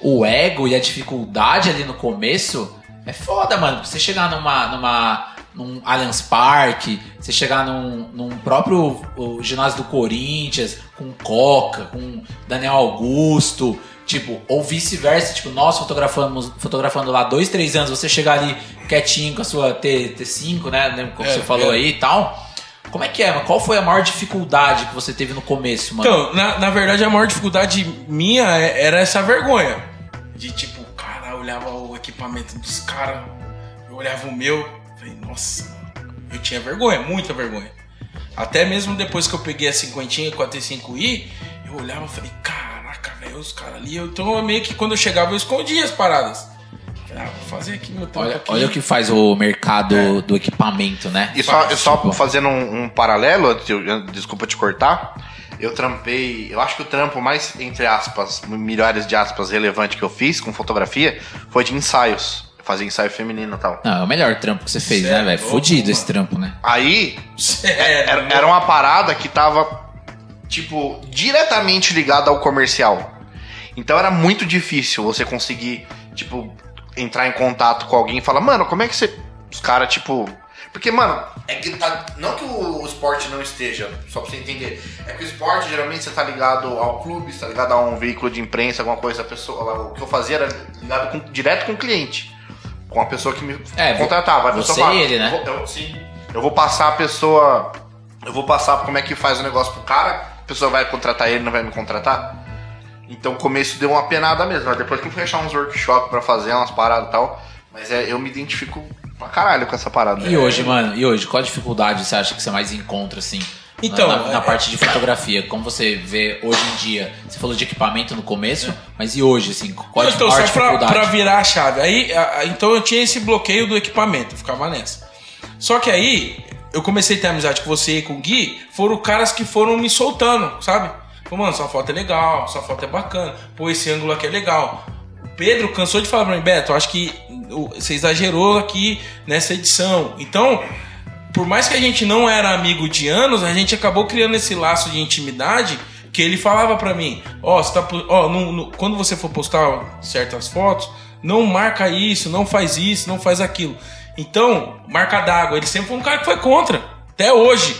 o ego e a dificuldade ali no começo é foda, mano. Você chegar numa, numa, num Allianz Parque, você chegar num, num próprio o ginásio do Corinthians, com Coca, com Daniel Augusto, tipo, ou vice-versa, tipo, nós fotografamos, fotografando lá dois, três anos, você chegar ali quietinho com a sua T, T5, né? Lembra como É, você falou é. aí e tal. Como é que é? Qual foi a maior dificuldade que você teve no começo, mano? Então, na, na verdade, a maior dificuldade minha é- era essa vergonha. De tipo, cara, eu olhava o equipamento dos caras, eu olhava o meu, falei, nossa, mano, eu tinha vergonha, muita vergonha. Até mesmo depois que eu peguei a cinquentinha com a T5i, eu olhava e falei, caraca, velho, os caras ali. Eu- Então, eu meio que quando eu chegava, eu escondia as paradas. Falei, ah, vou fazer aqui meu olha, aqui. olha o que faz o mercado É. do equipamento, né? E só, eu só Tipo, fazendo um, um paralelo, eu- desculpa te cortar, eu trampei, eu acho que o trampo mais, entre aspas, milhares de aspas, relevante que eu fiz com fotografia foi de ensaios. Fazia ensaio feminino e tal. Não, é o melhor trampo que você fez, Cê né, é velho? louco, Fudido esse trampo, né? Aí, Sério, era, era uma parada que tava, tipo, diretamente ligada ao comercial. Então era muito difícil você conseguir, tipo, entrar em contato com alguém e falar, mano, como é que você. Os caras, tipo. Porque, mano, é que tá. Não que o, o esporte não esteja, só pra você entender. É que o esporte, geralmente, você tá ligado ao clube, você tá ligado a um veículo de imprensa, alguma coisa, a pessoa. O que eu fazia era ligado com- direto com o cliente. Com a pessoa que me É, contratava. A pessoa você fala, e ele, né? "Eu vou- eu- sim. Eu vou passar a pessoa. Eu vou passar como é que faz o negócio pro cara. A pessoa vai contratar ele, não vai me contratar. Então o começo deu uma penada mesmo. Mas depois que eu fui achar uns workshops pra fazer, umas paradas e tal. Mas é, eu me identifico pra caralho com essa parada. E hoje, mano, e hoje, qual a dificuldade você acha que você mais encontra, assim? Então, na, na- é- parte de fotografia, como você vê hoje em dia? Você falou de equipamento no começo, mas e hoje, assim, qual a então, só pra, virar a chave. Aí, a- então eu tinha esse bloqueio do equipamento, ficava nessa. Só que aí, eu comecei a ter amizade com você e com o Gui, foram caras que foram me soltando, sabe? Falei, mano, sua foto é legal, sua foto é bacana, pô, esse ângulo aqui é legal. O Pedro cansou de falar pra mim, Beto, acho que você exagerou aqui nessa edição. Então, por mais que a gente não era amigo de anos, a gente acabou criando esse laço de intimidade que ele falava pra mim, ó, você tá, ó, não- não- quando você for postar certas fotos, não marca isso, não faz isso, não faz aquilo. Então, marca d'água, ele sempre foi um cara que foi contra, até hoje.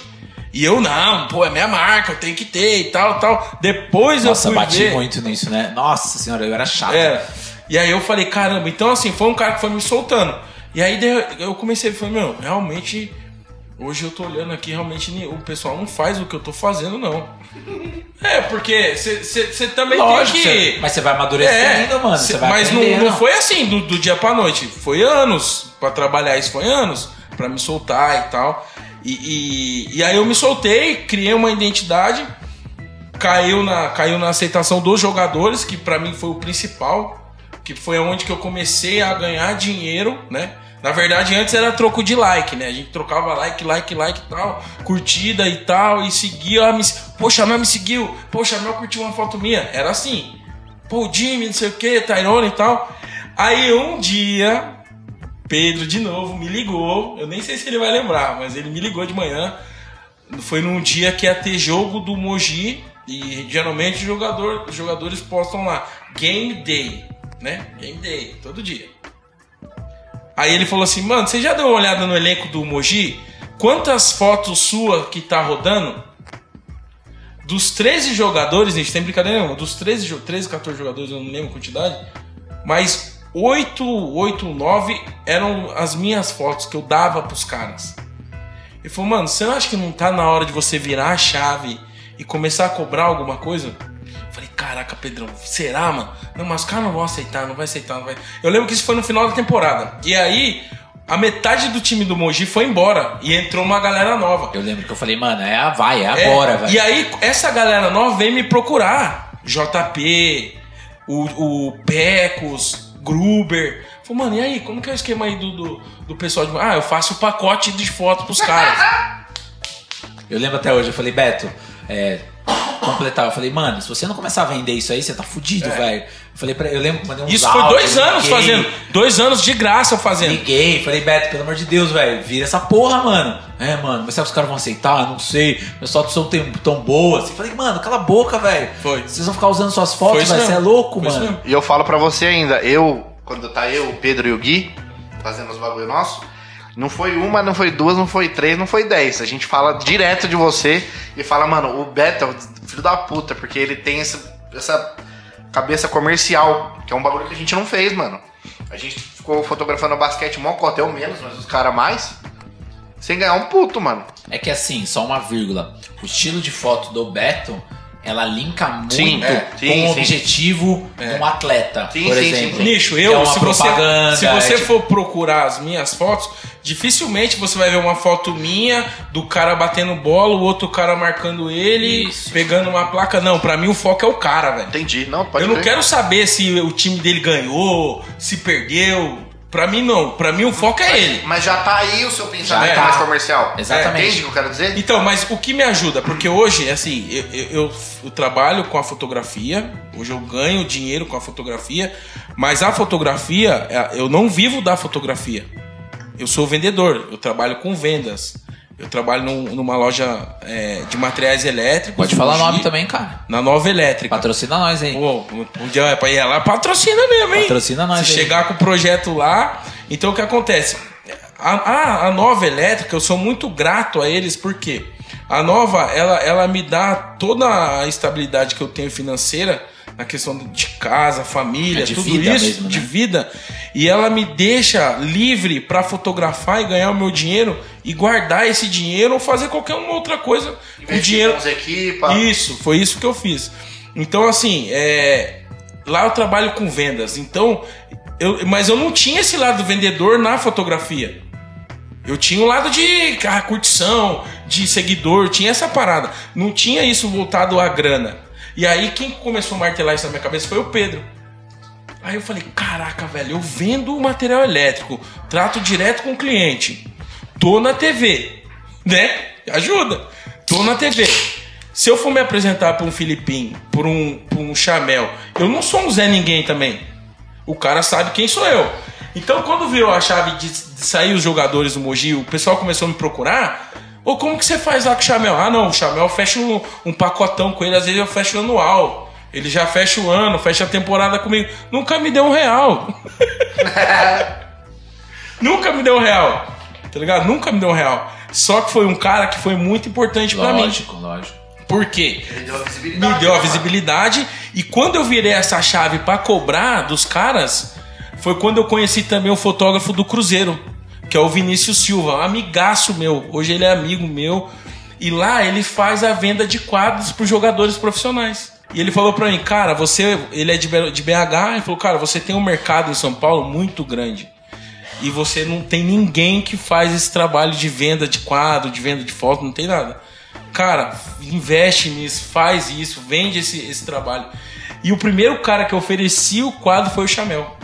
E eu não, pô, é minha marca, eu tenho que ter e tal, tal. Depois Nossa, eu fui bati ver, muito nisso, né? Nossa senhora, eu era chato. é. E aí eu falei, caramba, então assim, foi um cara que foi me soltando. E aí eu comecei a falar, meu, realmente, hoje eu tô olhando aqui, realmente o pessoal não faz o que eu tô fazendo, não. É, porque você também Lógico, tem que. você- mas você vai amadurecendo, mano. cê- vai mas não, não foi assim do, do dia pra noite. Foi anos pra trabalhar isso, foi anos pra me soltar e tal. E, e, e aí eu me soltei, criei uma identidade, caiu na, caiu na aceitação dos jogadores, que pra mim foi o principal, que foi onde que eu comecei a ganhar dinheiro, né? Na verdade, antes era troco de like, né? A gente trocava like, like, like e tal, curtida e tal, e seguia. me- Poxa, a Mel me seguiu. Poxa, a Mel curtiu uma foto minha. Era assim. Pô, Jimmy, não sei o que, Tyrone e tal. Aí um dia, Pedro de novo me ligou. Eu nem sei se ele vai lembrar, mas ele me ligou de manhã. Foi num dia que ia ter jogo do Moji. E geralmente jogador, jogadores postam lá Game Day, né? Game Day, todo dia. Aí ele falou assim, mano, você já deu uma olhada no elenco do Moji? Quantas fotos sua que tá rodando? Dos 13 jogadores, gente, tem brincadeira nenhuma, dos 13, jo- 13 14 jogadores, eu não lembro a quantidade, mas 8, 8, 9 eram as minhas fotos que eu dava pros caras. Ele falou, mano, você não acha que não tá na hora de você virar a chave e começar a cobrar alguma coisa? Falei, caraca, Pedrão, será, mano? Não, mas os caras não vão aceitar, não vai aceitar, não vai. Eu lembro que isso foi no final da temporada. E aí, a metade do time do Mogi foi embora e entrou uma galera nova. Eu lembro que eu falei, mano, é a vai, é agora, É, velho. E aí, essa galera nova veio me procurar. JP, o, o Pecos, Gruber. Falei, mano, e aí, como que é o esquema aí do, do, do pessoal de. Ah, eu faço o pacote de fotos pros caras. [laughs] Eu lembro até hoje, eu falei, Beto, é, completar, eu falei, mano, se você não começar a vender isso aí, você tá fudido, velho. Eu falei pra eu lembro que mandei É. Isso foi dois anos liguei, fazendo. Dois anos de graça eu fazendo. Liguei, falei, Beto, pelo amor de Deus, velho, vira essa porra, mano. É, mano, mas será que os caras vão aceitar? Não sei. Meus fotos são tão, tão boas. Eu falei, mano, cala a boca, velho. Foi. Vocês vão ficar usando suas fotos, velho. Você é louco, Foi mano. E eu falo pra você ainda, eu, quando tá eu, o Pedro e o Gui, fazendo os bagulho nosso, não foi uma, não foi duas, não foi três, não foi dez. A gente fala direto de você e fala, mano, o Beto é o filho da puta, porque ele tem essa, essa cabeça comercial, que é um bagulho que a gente não fez, mano. A gente ficou fotografando basquete mó cota, eu menos, mas os caras mais, sem ganhar um puto, mano. É que assim, só uma vírgula. O estilo de foto do Beto, ela linka muito Sim, é, com sim, o sim. objetivo de um atleta, Sim, por sim, sim, exemplo. sim. Nicho, eu, é uma se você, se você é tipo- for procurar as minhas fotos, dificilmente você vai ver uma foto minha do cara batendo bola, o outro cara marcando ele, Isso. pegando uma placa. Não, pra mim o foco é o cara, velho. Entendi, não, pode Eu não quero saber se o time dele ganhou, se perdeu. Pra mim, não. Pra mim, o foco é ele. Mas já tá aí o seu pensamento tá. mais comercial. Exatamente. Entende o que eu quero dizer? Então, mas o que me ajuda? Porque hoje, assim, eu, eu- eu- eu trabalho com a fotografia, hoje eu ganho dinheiro com a fotografia, mas a fotografia, é, eu não vivo da fotografia. Eu sou vendedor, eu trabalho com vendas. Eu trabalho num- numa loja é, de materiais elétricos. Pode falar Mogi, nome também, cara. Na Nova Elétrica. Patrocina nós aí. Pô, um dia é pra ir lá, patrocina mesmo, hein? Patrocina nós Se aí. chegar com o projeto lá. Então o que acontece? A, a, a nova elétrica, eu sou muito grato a eles, porque a nova, ela, ela me dá toda a estabilidade que eu tenho financeira na questão de casa, família, É de tudo isso, mesmo, né? de vida. E ela me deixa livre para fotografar e ganhar o meu dinheiro e guardar esse dinheiro ou fazer qualquer uma outra coisa. O Investir dinheiro. com as equipas. Isso, foi isso que eu fiz. Então, assim, é, lá eu trabalho com vendas. Então, eu, mas eu não tinha esse lado vendedor na fotografia. Eu tinha o lado de curtição, de seguidor, tinha essa parada. Não tinha isso voltado à grana. E aí, quem começou a martelar isso na minha cabeça foi o Pedro. Aí eu falei, caraca, velho, eu vendo material elétrico, trato direto com o cliente, tô na TV, né? Ajuda. Tô na TV. Se eu for me apresentar pra um Filipim, por um, por um Chamel, eu não sou um Zé Ninguém também. O cara sabe quem sou eu. Então, quando virou a chave de, sair os jogadores do Mogi, o pessoal começou a me procurar. Ô, como que você faz lá com o Chamel? Ah, não, o Chamel fecha um, um pacotão com ele, às vezes eu fecho anual. Ele já fecha o ano, fecha a temporada comigo. Nunca me deu um real. [laughs] Nunca me deu um real. Tá ligado? Nunca me deu um real. Só que foi um cara que foi muito importante pra mim. Lógico, lógico. Por quê? Ele deu a visibilidade. me deu a visibilidade e quando eu virei essa chave pra cobrar dos caras, foi quando eu conheci também o fotógrafo do Cruzeiro, que é o Vinícius Silva, um amigaço meu. Hoje ele é amigo meu e lá ele faz a venda de quadros para jogadores profissionais. E ele falou pra mim, cara, você, ele é de BH, ele falou, cara, você tem um mercado em São Paulo muito grande. E você não tem ninguém que faz esse trabalho de venda de quadro, de venda de foto, não tem nada. Cara, investe nisso, faz isso, vende esse, esse trabalho. E o primeiro cara que oferecia o quadro foi o Chamel.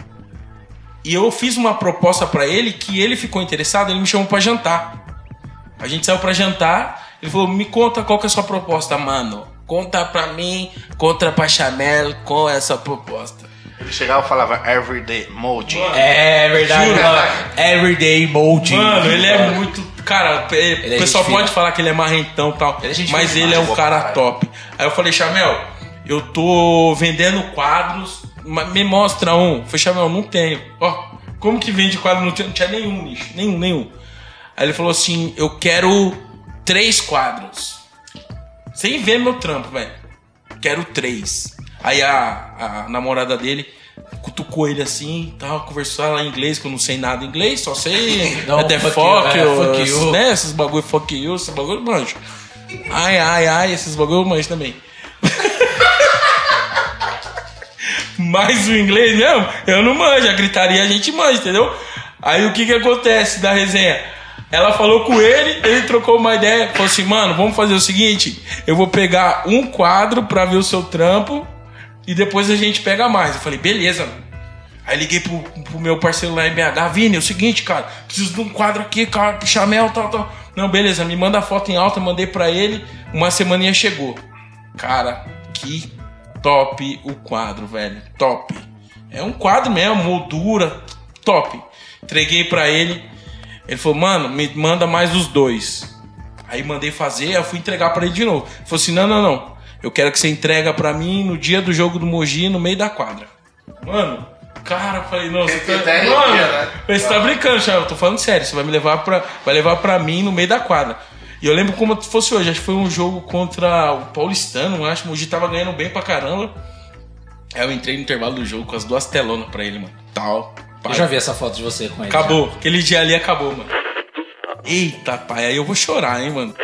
E eu fiz uma proposta pra ele que ele ficou interessado, ele me chamou pra jantar. A gente saiu pra jantar, ele falou: "Me conta qual que é a sua proposta, mano. Conta pra mim, conta pra Chamel qual é essa proposta." Ele chegava e falava Everyday Mode. É verdade. Juro. fala, Everyday Molding. Mano, ele é muito. Cara, o é pessoal gente pode fina. falar que ele é marrentão e tal. Ele é mas ele é um cara Caralho. top. Aí eu falei, Chamel, eu tô vendendo quadros. Me mostra um. Eu falei, Chamel, não tenho. Ó, como que vende quadro? Não tinha, não tinha nenhum nicho. Nenhum, nenhum. Aí ele falou assim: eu quero três quadros. Sem ver meu trampo, velho. Quero três. Aí a, a namorada dele cutucou ele assim tal, conversou lá em inglês, que eu não sei nada em inglês, só sei [laughs] Não, até fuck fuck, you, é, fuck you. né? Esses bagulho fuck you, esses bagulho eu manjo. Ai, ai, ai, esses bagulho eu manjo também. [laughs] Mas o inglês mesmo, eu não manjo. A gritaria a gente manja, entendeu? Aí o que que acontece da resenha? Ela falou com ele, ele trocou uma ideia, falou assim, mano, vamos fazer o seguinte, eu vou pegar um quadro pra ver o seu trampo e depois a gente pega mais. Eu falei, beleza. Aí liguei pro, pro meu parceiro lá em BH, Vini, é o seguinte, cara, preciso de um quadro aqui, cara, chamel, tal, tal. Não, beleza, me manda a foto em alta, mandei pra ele, uma semaninha chegou. Cara, que top o quadro, velho, top. É um quadro mesmo, moldura, top. Entreguei pra ele, ele falou, mano, me manda mais os dois. Aí mandei fazer, eu fui entregar pra ele de novo. Ele falou assim: não, não, não. Eu quero que você entrega pra mim no dia do jogo do Mogi, no meio da quadra. Mano, cara, eu falei, não, você tá. Mano, né? você tá brincando, Chave, eu tô falando sério, você vai me levar pra. Vai levar pra mim no meio da quadra. E eu lembro como se fosse hoje, acho que foi um jogo contra o Paulistano, eu acho. O Mogi tava ganhando bem pra caramba. Aí eu entrei no intervalo do jogo com as duas telonas pra ele, mano. Tal. Eu já vi essa foto de você com ele. Acabou. Aquele dia ali acabou, mano. Eita, pai, aí eu vou chorar, hein, mano.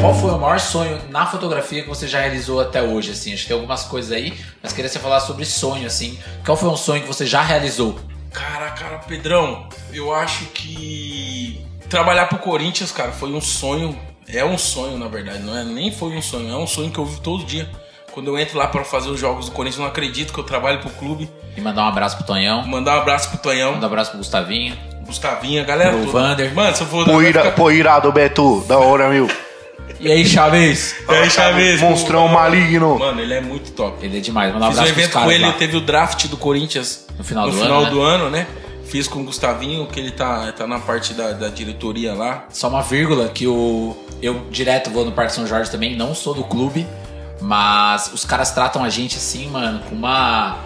Qual foi o maior sonho na fotografia que você já realizou até hoje, assim? Acho que tem algumas coisas aí, mas queria você falar sobre sonho, assim. Qual foi um sonho que você já realizou? Cara, cara, Pedrão, eu acho que trabalhar pro Corinthians, cara, foi um sonho. É um sonho, na verdade, não é? Nem foi um sonho, é um sonho que eu vivo todo dia. Quando eu entro lá pra fazer os jogos do Corinthians, eu não acredito que eu trabalho pro clube. E mandar um abraço pro Tonhão, Mandar um abraço pro Tonhão, mandar um abraço pro Gustavinho. Gustavinho, a galera Pro toda. Vander. Mano, se eu for... Pô, vai ira, ficar- pô, irado, Beto. Da hora, meu. E aí, Chaves? E aí, Chaves? Monstrão maligno. Mano, ele é muito top. Ele é demais. Mandar um Fiz um abraço pros evento com caras ele, lá. teve o draft do Corinthians No final no do final ano, né? do ano, né? Fiz com o Gustavinho, que ele tá, tá na parte da, da diretoria lá. Só uma vírgula que o eu direto vou no Parque São Jorge também, não sou do clube, mas os caras tratam a gente assim, mano, com uma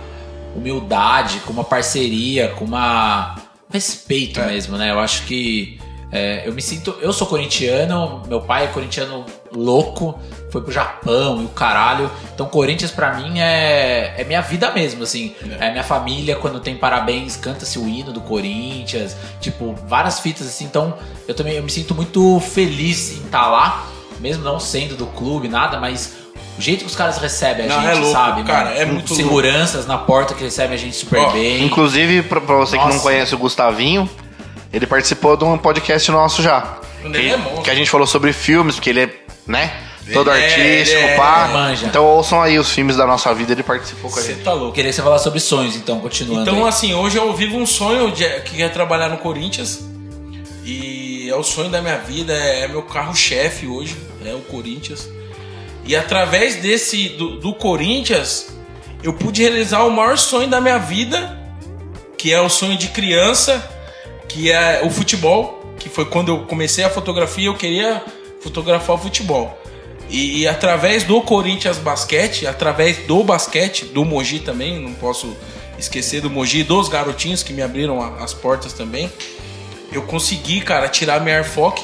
humildade, com uma parceria, com uma um respeito É. mesmo, né? Eu acho que é, eu me sinto, eu sou corintiano, meu pai é corintiano louco, foi pro Japão e o caralho. Então Corinthians pra mim é, é minha vida mesmo, assim. É. minha família, quando tem parabéns, canta-se o hino do Corinthians, tipo, várias fitas assim. Então eu também eu me sinto muito feliz em estar lá, mesmo não sendo do clube, nada, mas o jeito que os caras recebem a Não, gente, é louco, sabe? cara, mano? é muito louco. Seguranças na porta que recebem a gente super Ó, bem. Inclusive, pra, pra você que não Nossa. conhece o Gustavinho, ele participou de um podcast nosso já. Ele que, é monstro. que a gente falou sobre filmes, porque ele é, né? Todo Ele é, artístico, é, pá. manja. Então ouçam aí os filmes da nossa vida, ele participou com a Você gente. tá Eu louco. queria que você falar sobre sonhos, então, continuando. Então, aí. assim, hoje eu vivo um sonho de, que é trabalhar no Corinthians. E é o sonho da minha vida, é, é meu carro-chefe hoje, é o Corinthians. E através desse do, do Corinthians, eu pude realizar o maior sonho da minha vida, que é o sonho de criança, que é o futebol, que foi quando eu comecei a fotografia, eu queria fotografar o futebol. E, e através do Corinthians Basquete, através do basquete, do Mogi também, não posso esquecer do Mogi, e dos garotinhos que me abriram a- as portas também, eu consegui, cara, tirar minha Airfoc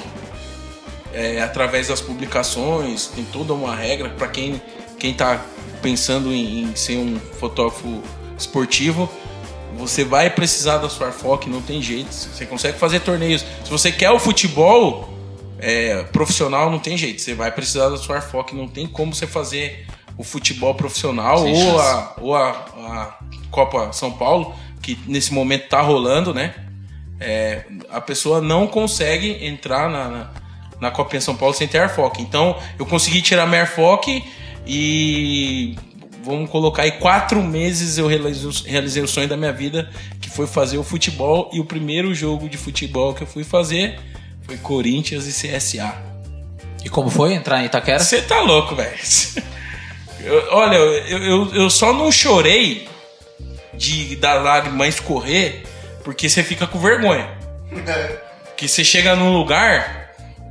é, através das publicações, tem toda uma regra para quem, quem tá pensando em, em ser um fotógrafo esportivo. Você vai precisar da sua Airfoc, não tem jeito. Você consegue fazer torneios. Se você quer o futebol é, profissional, não tem jeito. Você vai precisar da sua Airfoc, não tem como você fazer o futebol profissional Sem ou, chance. a, ou a, a Copa São Paulo, que nesse momento tá rolando, né? É, a pessoa não consegue entrar na, na, na Copinha São Paulo sem ter Airfoc. Então, eu consegui tirar minha Airfoc e vamos colocar aí quatro meses eu realizei, o- realizei o sonho da minha vida, que foi fazer o futebol. E o primeiro jogo de futebol que eu fui fazer foi Corinthians e CSA. E como foi entrar em Itaquera? Você tá louco, velho. Olha, eu, eu, eu só não chorei de da lágrima escorrer porque você fica com vergonha. Que você chega num lugar,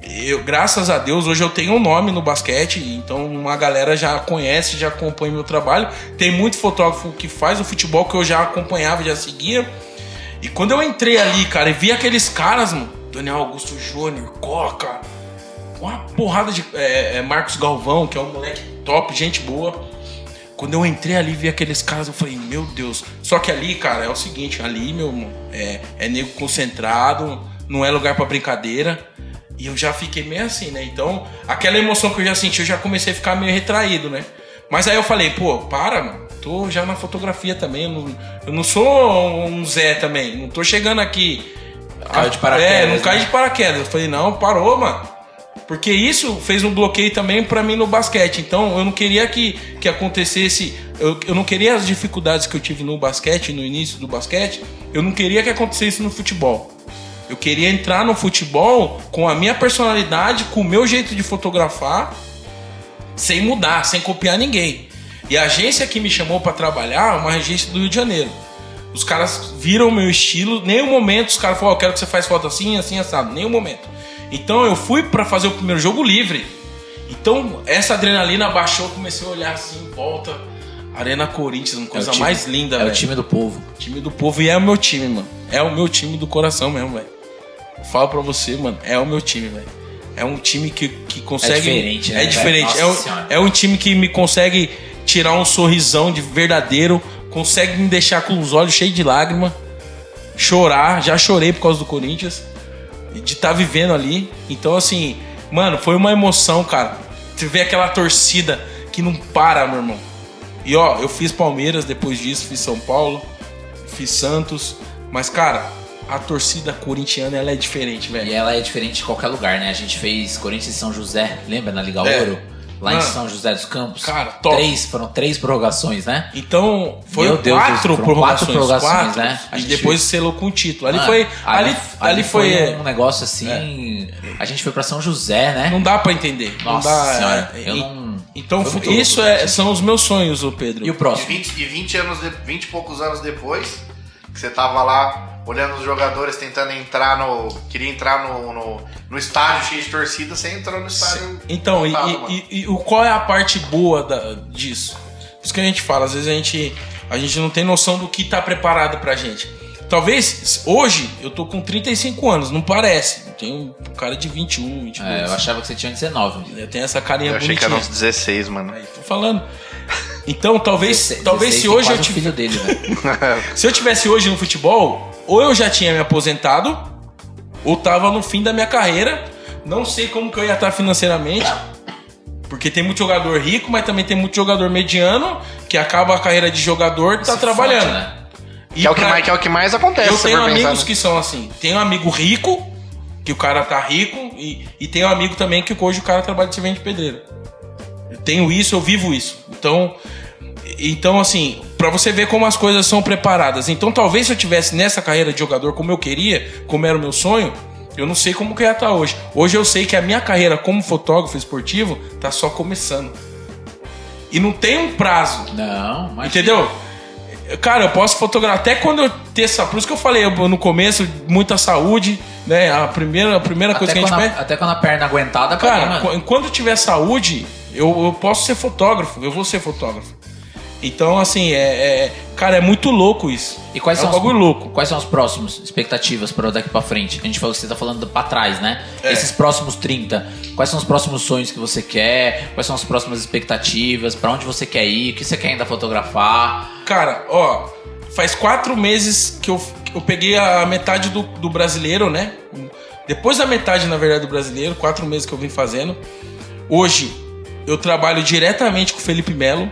eu, graças a Deus, hoje eu tenho um nome no basquete, então uma galera já conhece, já acompanha meu trabalho. Tem muito fotógrafo que faz o futebol que eu já acompanhava, já seguia. E quando eu entrei ali, cara, e vi aqueles caras, mano, Daniel Augusto Júnior, Coca, uma porrada de. é, é, Marcos Galvão, que é um moleque top, gente boa. Quando eu entrei ali vi aqueles caras, eu falei, meu Deus. Só que ali, cara, é o seguinte, ali, meu é, é nego concentrado, não é lugar pra brincadeira. E eu já fiquei meio assim, né? Então, aquela emoção que eu já senti, eu já comecei a ficar meio retraído, né? Mas aí eu falei, pô, para, mano. Tô já na fotografia também. Eu não, eu não sou um Zé também. Não tô chegando aqui. Caiu de paraquedas, É, não né? cai de paraquedas. Eu falei, não, parou, mano. Porque isso fez um bloqueio também pra mim no basquete. Então eu não queria que, que acontecesse. Eu, eu não queria as dificuldades que eu tive no basquete, no início do basquete. Eu não queria que acontecesse no futebol. Eu queria entrar no futebol com a minha personalidade, com o meu jeito de fotografar, sem mudar, sem copiar ninguém. E a agência que me chamou pra trabalhar é uma agência do Rio de Janeiro. Os caras viram o meu estilo, nenhum momento os caras falaram, eu quero que você faça foto assim, assim, assado, nenhum momento. Então eu fui pra fazer o primeiro jogo livre. Então essa adrenalina baixou, comecei a olhar assim, em volta. Arena Corinthians, uma coisa É time- mais linda, É velho. o time do povo. Time do povo e é o meu time, mano. É o meu time do coração mesmo, velho. Falo pra você, mano, é o meu time, velho. É um time que, que consegue. diferente, né, É diferente. É, um, Senhora. é um time que me consegue tirar um sorrisão de verdadeiro, consegue me deixar com os olhos cheios de lágrima, chorar. Já chorei por causa do Corinthians, de estar vivendo ali. Então, assim, mano, foi uma emoção, cara. Você vê aquela torcida que não para, meu irmão. E ó, eu fiz Palmeiras depois disso, fiz São Paulo, fiz Santos. Mas, cara, a torcida corintiana ela é diferente, E velho. ela é diferente de qualquer lugar, né? A gente fez Corinthians e São José, lembra na Liga É. Ouro? Lá em Mano, São José dos Campos. cara, top. Três, foram três prorrogações, né? Então, foi quatro foram prorrogações. quatro prorrogações, quatro, né? A E gente depois selou com o título. Ali Mano, foi. Ali, ali, foi. é, um negócio assim. A gente foi pra São José, né? Não dá pra entender. Nossa não dá, senhora, é, eu e- não- Então, foi foi- isso louco, é, são os meus sonhos, ô Pedro. E o E próximo? 20, e 20 anos, de, 20 e poucos anos depois, que você tava lá olhando os jogadores tentando entrar no. Queria entrar no, no, no estádio cheio de torcida, você entrou no estádio. Então, e, lotado, e- e- e o qual é a parte boa da- disso? Por isso que a gente fala, às vezes a gente, a gente não tem noção do que tá preparado pra gente. Talvez, hoje, eu tô com 35 anos, não parece. Eu tenho um cara de 21, 22. É, eu achava que você tinha 19. Eu tenho essa carinha Eu achei que bonitinha. era uns 16, mano. Aí, tô falando. Então, talvez, [laughs] 16, talvez 16 se hoje eu o tivesse... filho dele, né? [laughs] [laughs] Se eu tivesse hoje no futebol, ou eu já tinha me aposentado, ou tava no fim da minha carreira. Não sei como que eu ia estar financeiramente. Porque tem muito jogador rico, mas também tem muito jogador mediano que acaba a carreira de jogador e tá Se trabalhando. fode, né? E Que é, o que, pra- mais, que é o que mais acontece, eu tenho for pensar, amigos né? que são assim. Tenho um amigo rico, que o cara tá rico, e, e tenho um amigo também que hoje o cara trabalha de servente de pedreiro. Eu tenho isso, eu vivo isso. Então, então assim, pra você ver como as coisas são preparadas. Então, talvez se eu tivesse nessa carreira de jogador como eu queria, como era o meu sonho, eu não sei como que ia estar hoje. Hoje eu sei que a minha carreira como fotógrafo esportivo tá só começando. E não tem um prazo. Não, mas. Entendeu? Cara, eu posso fotografar até quando eu ter essa. Por isso que eu falei eu- no começo, muita saúde, né? A primeira, a primeira coisa que a gente a, pede. até quando a perna aguentada, mim, Cara, qu- enquanto eu tiver saúde, eu, eu posso ser fotógrafo, eu vou ser fotógrafo. Então, assim, é, é- Cara, é muito louco isso. E quais é são um bagulho os, louco. Quais são os próximos expectativas para daqui pra frente? A gente falou que você tá falando pra trás, né? É. Esses próximos 30, quais são os próximos sonhos que você quer? Quais são as próximas expectativas? Pra onde você quer ir? O que você quer ainda fotografar? Cara, ó, faz quatro meses que eu, eu peguei a metade do, do brasileiro, né? Depois da metade, na verdade, do brasileiro, quatro meses que eu vim fazendo. Hoje, eu trabalho diretamente com o Felipe Melo,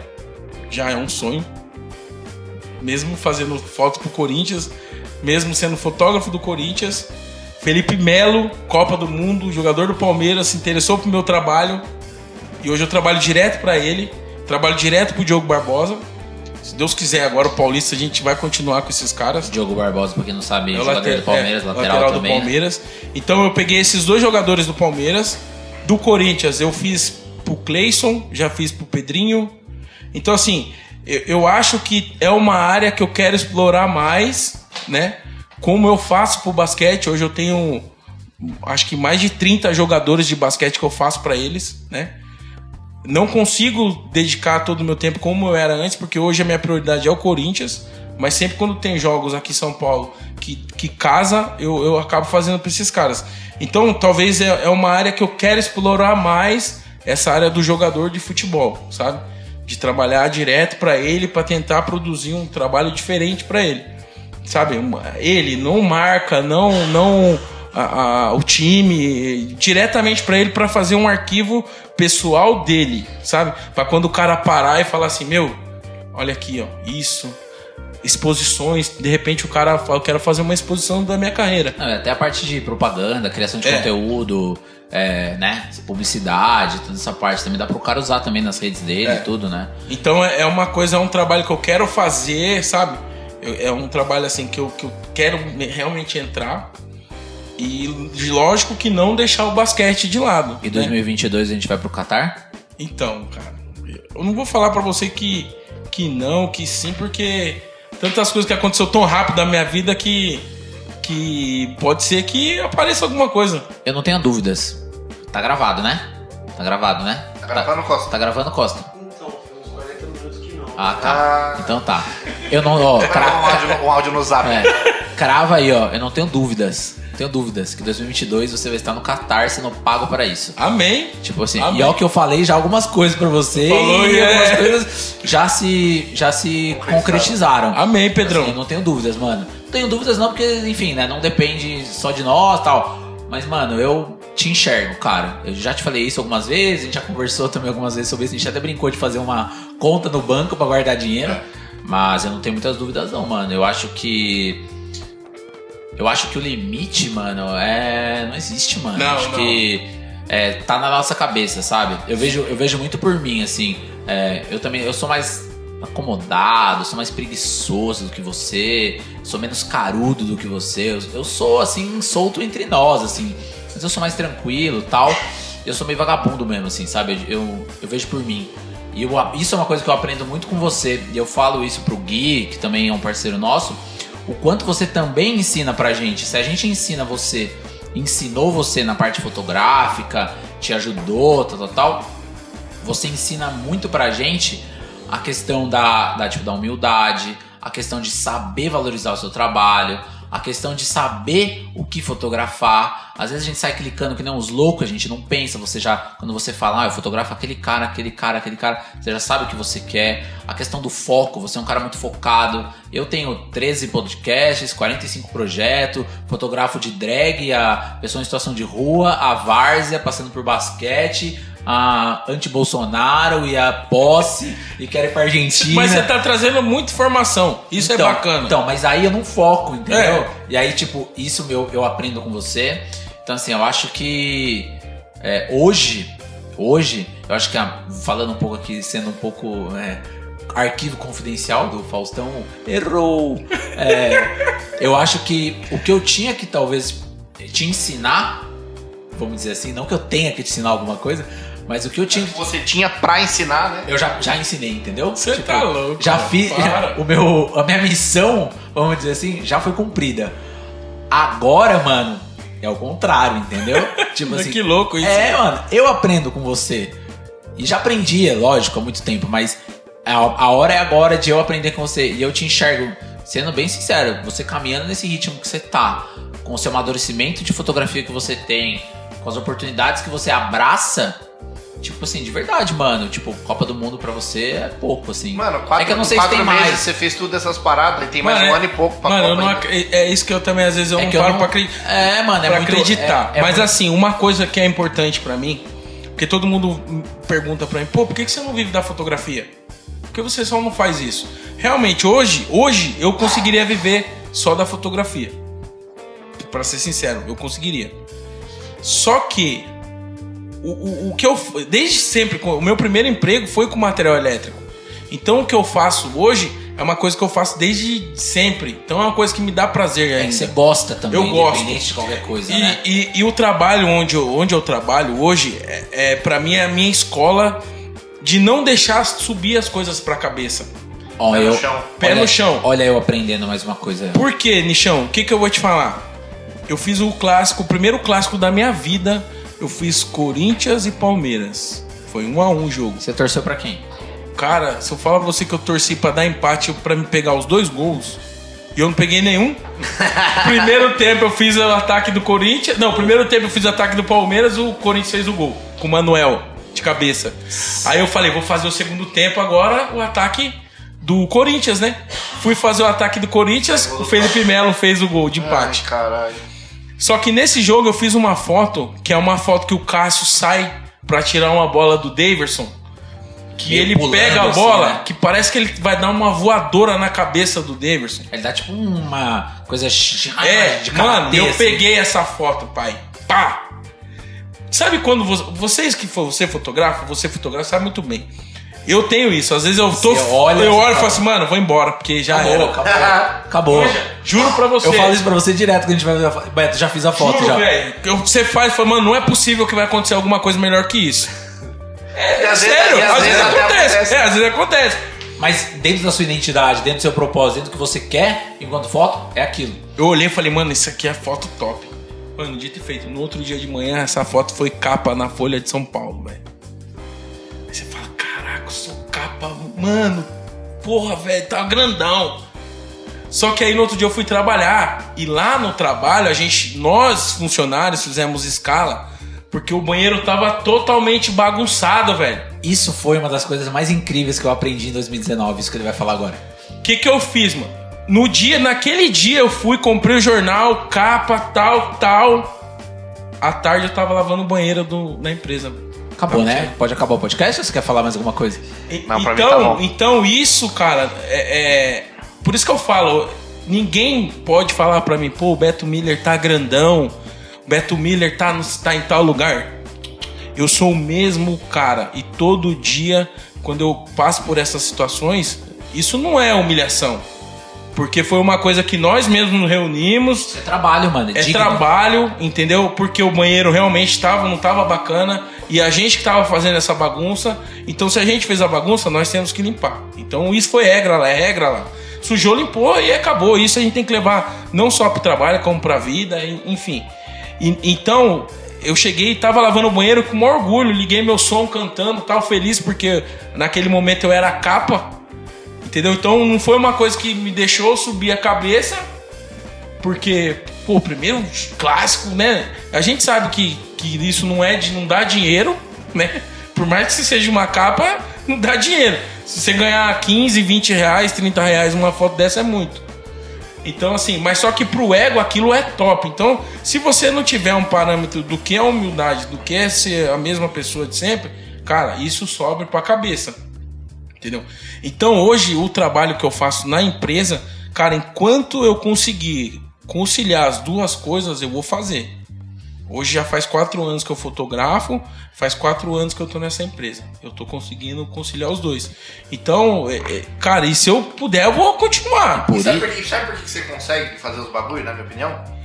já é um sonho. Mesmo fazendo foto pro Corinthians, mesmo sendo fotógrafo do Corinthians. Felipe Melo, Copa do Mundo, jogador do Palmeiras, se interessou pro meu trabalho. E hoje eu trabalho direto para ele, trabalho direto pro Diogo Barbosa. Se Deus quiser, agora o Paulista a gente vai continuar com esses caras. Diogo Barbosa, pra quem não sabe, É jogador do Palmeiras, é, lateral, do também. né? Palmeiras. Então eu peguei esses dois jogadores do Palmeiras. Do Corinthians eu fiz pro Cleison, já fiz pro Pedrinho. Então assim, eu, eu acho que é uma área que eu quero explorar mais, né? Como eu faço pro basquete, hoje eu tenho acho que mais de 30 jogadores de basquete que eu faço pra eles, né? Não consigo dedicar todo o meu tempo como eu era antes, porque hoje a minha prioridade é o Corinthians. Mas sempre quando tem jogos aqui em São Paulo que, que casa, eu, eu acabo fazendo pra esses caras. Então, talvez é, é uma área que eu quero explorar mais essa área do jogador de futebol, sabe? De trabalhar direto pra ele, pra tentar produzir um trabalho diferente pra ele sabe? Ele não marca, não não a- a- o time diretamente pra ele pra fazer um arquivo pessoal dele, sabe? Pra quando o cara parar e falar assim, meu, olha aqui, ó, isso, exposições, de repente o cara fala, eu quero fazer uma exposição da minha carreira. Não, até a parte de propaganda, criação de É. conteúdo, é, né? Publicidade, toda essa parte também dá pro cara usar também nas redes dele É. e tudo, né? Então é é uma coisa, é um trabalho que eu quero fazer, sabe? Eu- é um trabalho assim que eu, que eu quero me- realmente entrar. E lógico que não deixar o basquete de lado. E né? 2022 a gente vai pro Catar? Então, cara, eu não vou falar pra você que, que não, que sim, porque tantas coisas que aconteceu tão rápido na minha vida que, que pode ser que apareça alguma coisa. Eu não tenho dúvidas. Tá gravado, né? Tá gravado, né? Tá gravando, Costa? Tá gravando, Costa? Então, foi uns 40 minutos que não. Ah, tá. Ah. Então tá. Eu não, ó, Um cra- áudio, no- um áudio no zap. é, crava aí, ó. Eu não tenho dúvidas. Tenho dúvidas que 2022 você vai estar no Catar sendo pago para isso. Amém. Tipo assim, Amém. e ó que eu falei já algumas coisas pra você Falou, e é. algumas coisas já se já se concretizaram. Amém, Pedrão. Assim, eu não tenho dúvidas, mano. Não tenho dúvidas não, porque, enfim, né? Não depende só de nós tal. Mas, mano, eu te enxergo, cara. Eu já te falei isso algumas vezes, a gente já conversou também algumas vezes sobre isso. A gente até brincou de fazer uma conta no banco pra guardar dinheiro. Mas eu não tenho muitas dúvidas, não, mano. Eu acho que. Eu acho que o limite, mano, é. Não existe, mano. Não, acho não. que. É, tá na nossa cabeça, sabe? Eu vejo, eu vejo muito por mim, assim. É, eu também. Eu sou mais acomodado, sou mais preguiçoso do que você, sou menos carudo do que você. Eu, eu sou assim, solto entre nós, assim. Mas eu sou mais tranquilo tal. Eu sou meio vagabundo mesmo, assim, sabe? Eu, eu vejo por mim. E eu, isso é uma coisa que eu aprendo muito com você. E eu falo isso pro Gui, que também é um parceiro nosso. O quanto você também ensina pra gente. Se a gente ensina você, ensinou você na parte fotográfica, te ajudou, tal, tal, tal você ensina muito pra gente a questão da, da, tipo, da humildade, a questão de saber valorizar o seu trabalho, a questão de saber o que fotografar. Às vezes a gente sai clicando que nem uns loucos, a gente não pensa, você já, quando você fala, ah, eu fotografo aquele cara, aquele cara, aquele cara, você já sabe o que você quer. A questão do foco, você é um cara muito focado. Eu tenho 13 podcasts, 45 projetos, fotografo de drag, a pessoa em situação de rua, a várzea, passando por basquete, a anti-Bolsonaro e a posse e quero ir pra Argentina. Mas você tá trazendo muita informação. Isso Então, é bacana. Então, mas aí eu não foco, entendeu? É. E aí, tipo, isso meu, eu aprendo com você. Então, assim, eu acho que é, hoje, hoje, eu acho que a- falando um pouco aqui, sendo um pouco é, arquivo confidencial do Faustão, errou. [laughs] É, eu acho que o que eu tinha que talvez te ensinar, vamos dizer assim, não que eu tenha que te ensinar alguma coisa, mas o que eu tinha que Você tinha pra ensinar, né? eu já, já ensinei, entendeu? Você tá louco, Já cara. fiz. Para. O meu, a minha missão, vamos dizer assim, já foi cumprida. Agora, mano, é o contrário, entendeu? [laughs] Tipo Mas assim. que louco isso. É, mano, eu aprendo com você. E já aprendi, é lógico, há muito tempo, mas a, a hora é agora de eu aprender com você. E eu te enxergo, sendo bem sincero, você caminhando nesse ritmo que você tá, com o seu amadurecimento de fotografia que você tem, com as oportunidades que você abraça. Tipo assim, de verdade, mano. Tipo, Copa do Mundo pra você é pouco, assim. Mano, quatro, é que eu não sei se quatro tem meses mais. você fez tudo essas paradas e tem mais Mano, um é- ano e pouco pra Mano, Copa ainda. ac- é isso que eu também às vezes eu É não que eu paro não- pra acreditar. É, mano, é pra muito... acreditar. é- é Mas muito- assim, uma coisa que é importante pra mim, porque todo mundo pergunta pra mim, pô, por que que você não vive da fotografia? Por que você só não faz isso? Realmente, hoje, hoje eu conseguiria viver só da fotografia. Pra ser sincero, eu conseguiria. Só que o, o, o que eu desde sempre, o meu primeiro emprego foi com material elétrico. Então o que eu faço hoje é uma coisa que eu faço desde sempre. Então é uma coisa que me dá prazer É ainda. que você gosta também, Eu gosto. independente de qualquer coisa, E, né? e, e o trabalho onde eu, onde eu trabalho hoje, é, é, para mim, é a minha escola de não deixar subir as coisas pra cabeça. Ó, Pé no eu, chão. Pé olha- no chão. Olha eu aprendendo mais uma coisa. Por quê, Nichão? O que, que eu vou te falar? Eu fiz o clássico, o primeiro clássico da minha vida. Eu fiz Corinthians e Palmeiras. Foi um a um o jogo. Você torceu pra quem? Cara, se eu falar pra você que eu torci pra dar empate pra me pegar os dois gols, e eu não peguei nenhum. [laughs] primeiro tempo eu fiz o ataque do Corinthians. Não, primeiro tempo eu fiz o ataque do Palmeiras, o Corinthians fez o gol. Com o Manuel, de cabeça. Aí eu falei, vou fazer o segundo tempo agora, o ataque do Corinthians, né? Fui fazer o ataque do Corinthians, o Felipe Melo fez o gol de empate. Ai, caralho. Só que nesse jogo eu fiz uma foto, que é uma foto que o Cássio sai pra tirar uma bola do Daverson. Que Meio ele pega a assim, bola, né? que parece que ele vai dar uma voadora na cabeça do Daverson. Ele dá tipo uma coisa de, É, de mano, karatê, eu assim. peguei essa foto, pai. Pá! Sabe quando vo- vocês que fo- você fotografa, você fotografa, sabe muito bem. Eu tenho isso. Às vezes eu tô. Você olha, eu olho e falo assim, mano, vou embora, porque já Acabou, era. acabou. acabou. Juro pra você. Eu falo isso pra você direto que a gente vai ver a foto. Beto, já fiz a foto Juro, já. Eu- Você faz e fala, mano, não é possível que vai acontecer alguma coisa melhor que isso. E às vezes- Sério, e às, vezes até acontece. É, às vezes acontece. Mas dentro da sua identidade, dentro do seu propósito, dentro do que você quer, enquanto foto, é aquilo. Eu olhei e falei, mano, isso aqui é foto top. Mano, dito e feito. No outro dia de manhã, essa foto foi capa na Folha de São Paulo, velho. Capa, mano. Porra, velho, tá grandão. Só que aí no outro dia eu fui trabalhar. E lá no trabalho, a gente, nós funcionários, fizemos escala. Porque o banheiro tava totalmente bagunçado, velho. Isso foi uma das coisas mais incríveis que eu aprendi em 2019, isso que ele vai falar agora. O que, que eu fiz, mano? No dia, naquele dia eu fui, comprei o jornal, capa, tal, tal. À tarde eu tava lavando o banheiro do, da empresa. Acabou, né? Pode acabar o podcast ou você quer falar mais alguma coisa? Não, pra mim então, tá bom. então isso, cara, é, é- Por isso que eu falo, ninguém pode falar pra mim, pô, o Beto Miller tá grandão, o Beto Miller tá, no- tá em tal lugar. Eu sou o mesmo cara e todo dia, quando eu passo por essas situações, isso não é humilhação. Porque foi uma coisa que nós mesmos nos reunimos, Isso é trabalho, mano. é digno. trabalho, entendeu? Porque o banheiro realmente estava, não estava bacana e a gente que estava fazendo essa bagunça. Então, se a gente fez a bagunça, nós temos que limpar. Então, isso foi regra lá, é regra lá. Sujou, limpou e acabou. Isso a gente tem que levar não só para o trabalho, como para a vida, enfim. E- então, eu cheguei e tava lavando o banheiro com maior orgulho, liguei meu som cantando, tal, feliz porque naquele momento eu era a capa. Entendeu? Então não foi uma coisa que me deixou subir a cabeça, porque, pô, primeiro clássico, né? A gente sabe que, que isso não é de não dá dinheiro, né? Por mais que seja uma capa, não dá dinheiro. Se você ganhar 15, 20 reais, 30 reais uma foto dessa é muito. Então, assim, mas só que pro ego aquilo é top. Então, se você não tiver um parâmetro do que é humildade, do que é ser a mesma pessoa de sempre, cara, isso sobe pra cabeça. Entendeu? Então hoje o trabalho que eu faço na empresa, cara, enquanto eu conseguir conciliar as duas coisas, eu vou fazer. Hoje já faz quatro anos que eu fotografo, faz quatro anos que eu tô nessa empresa. Eu tô conseguindo conciliar os dois. Então, é, é, cara, e se eu puder, eu vou continuar. E sabe por, que, sabe por que você consegue fazer os bagulho, na minha opinião?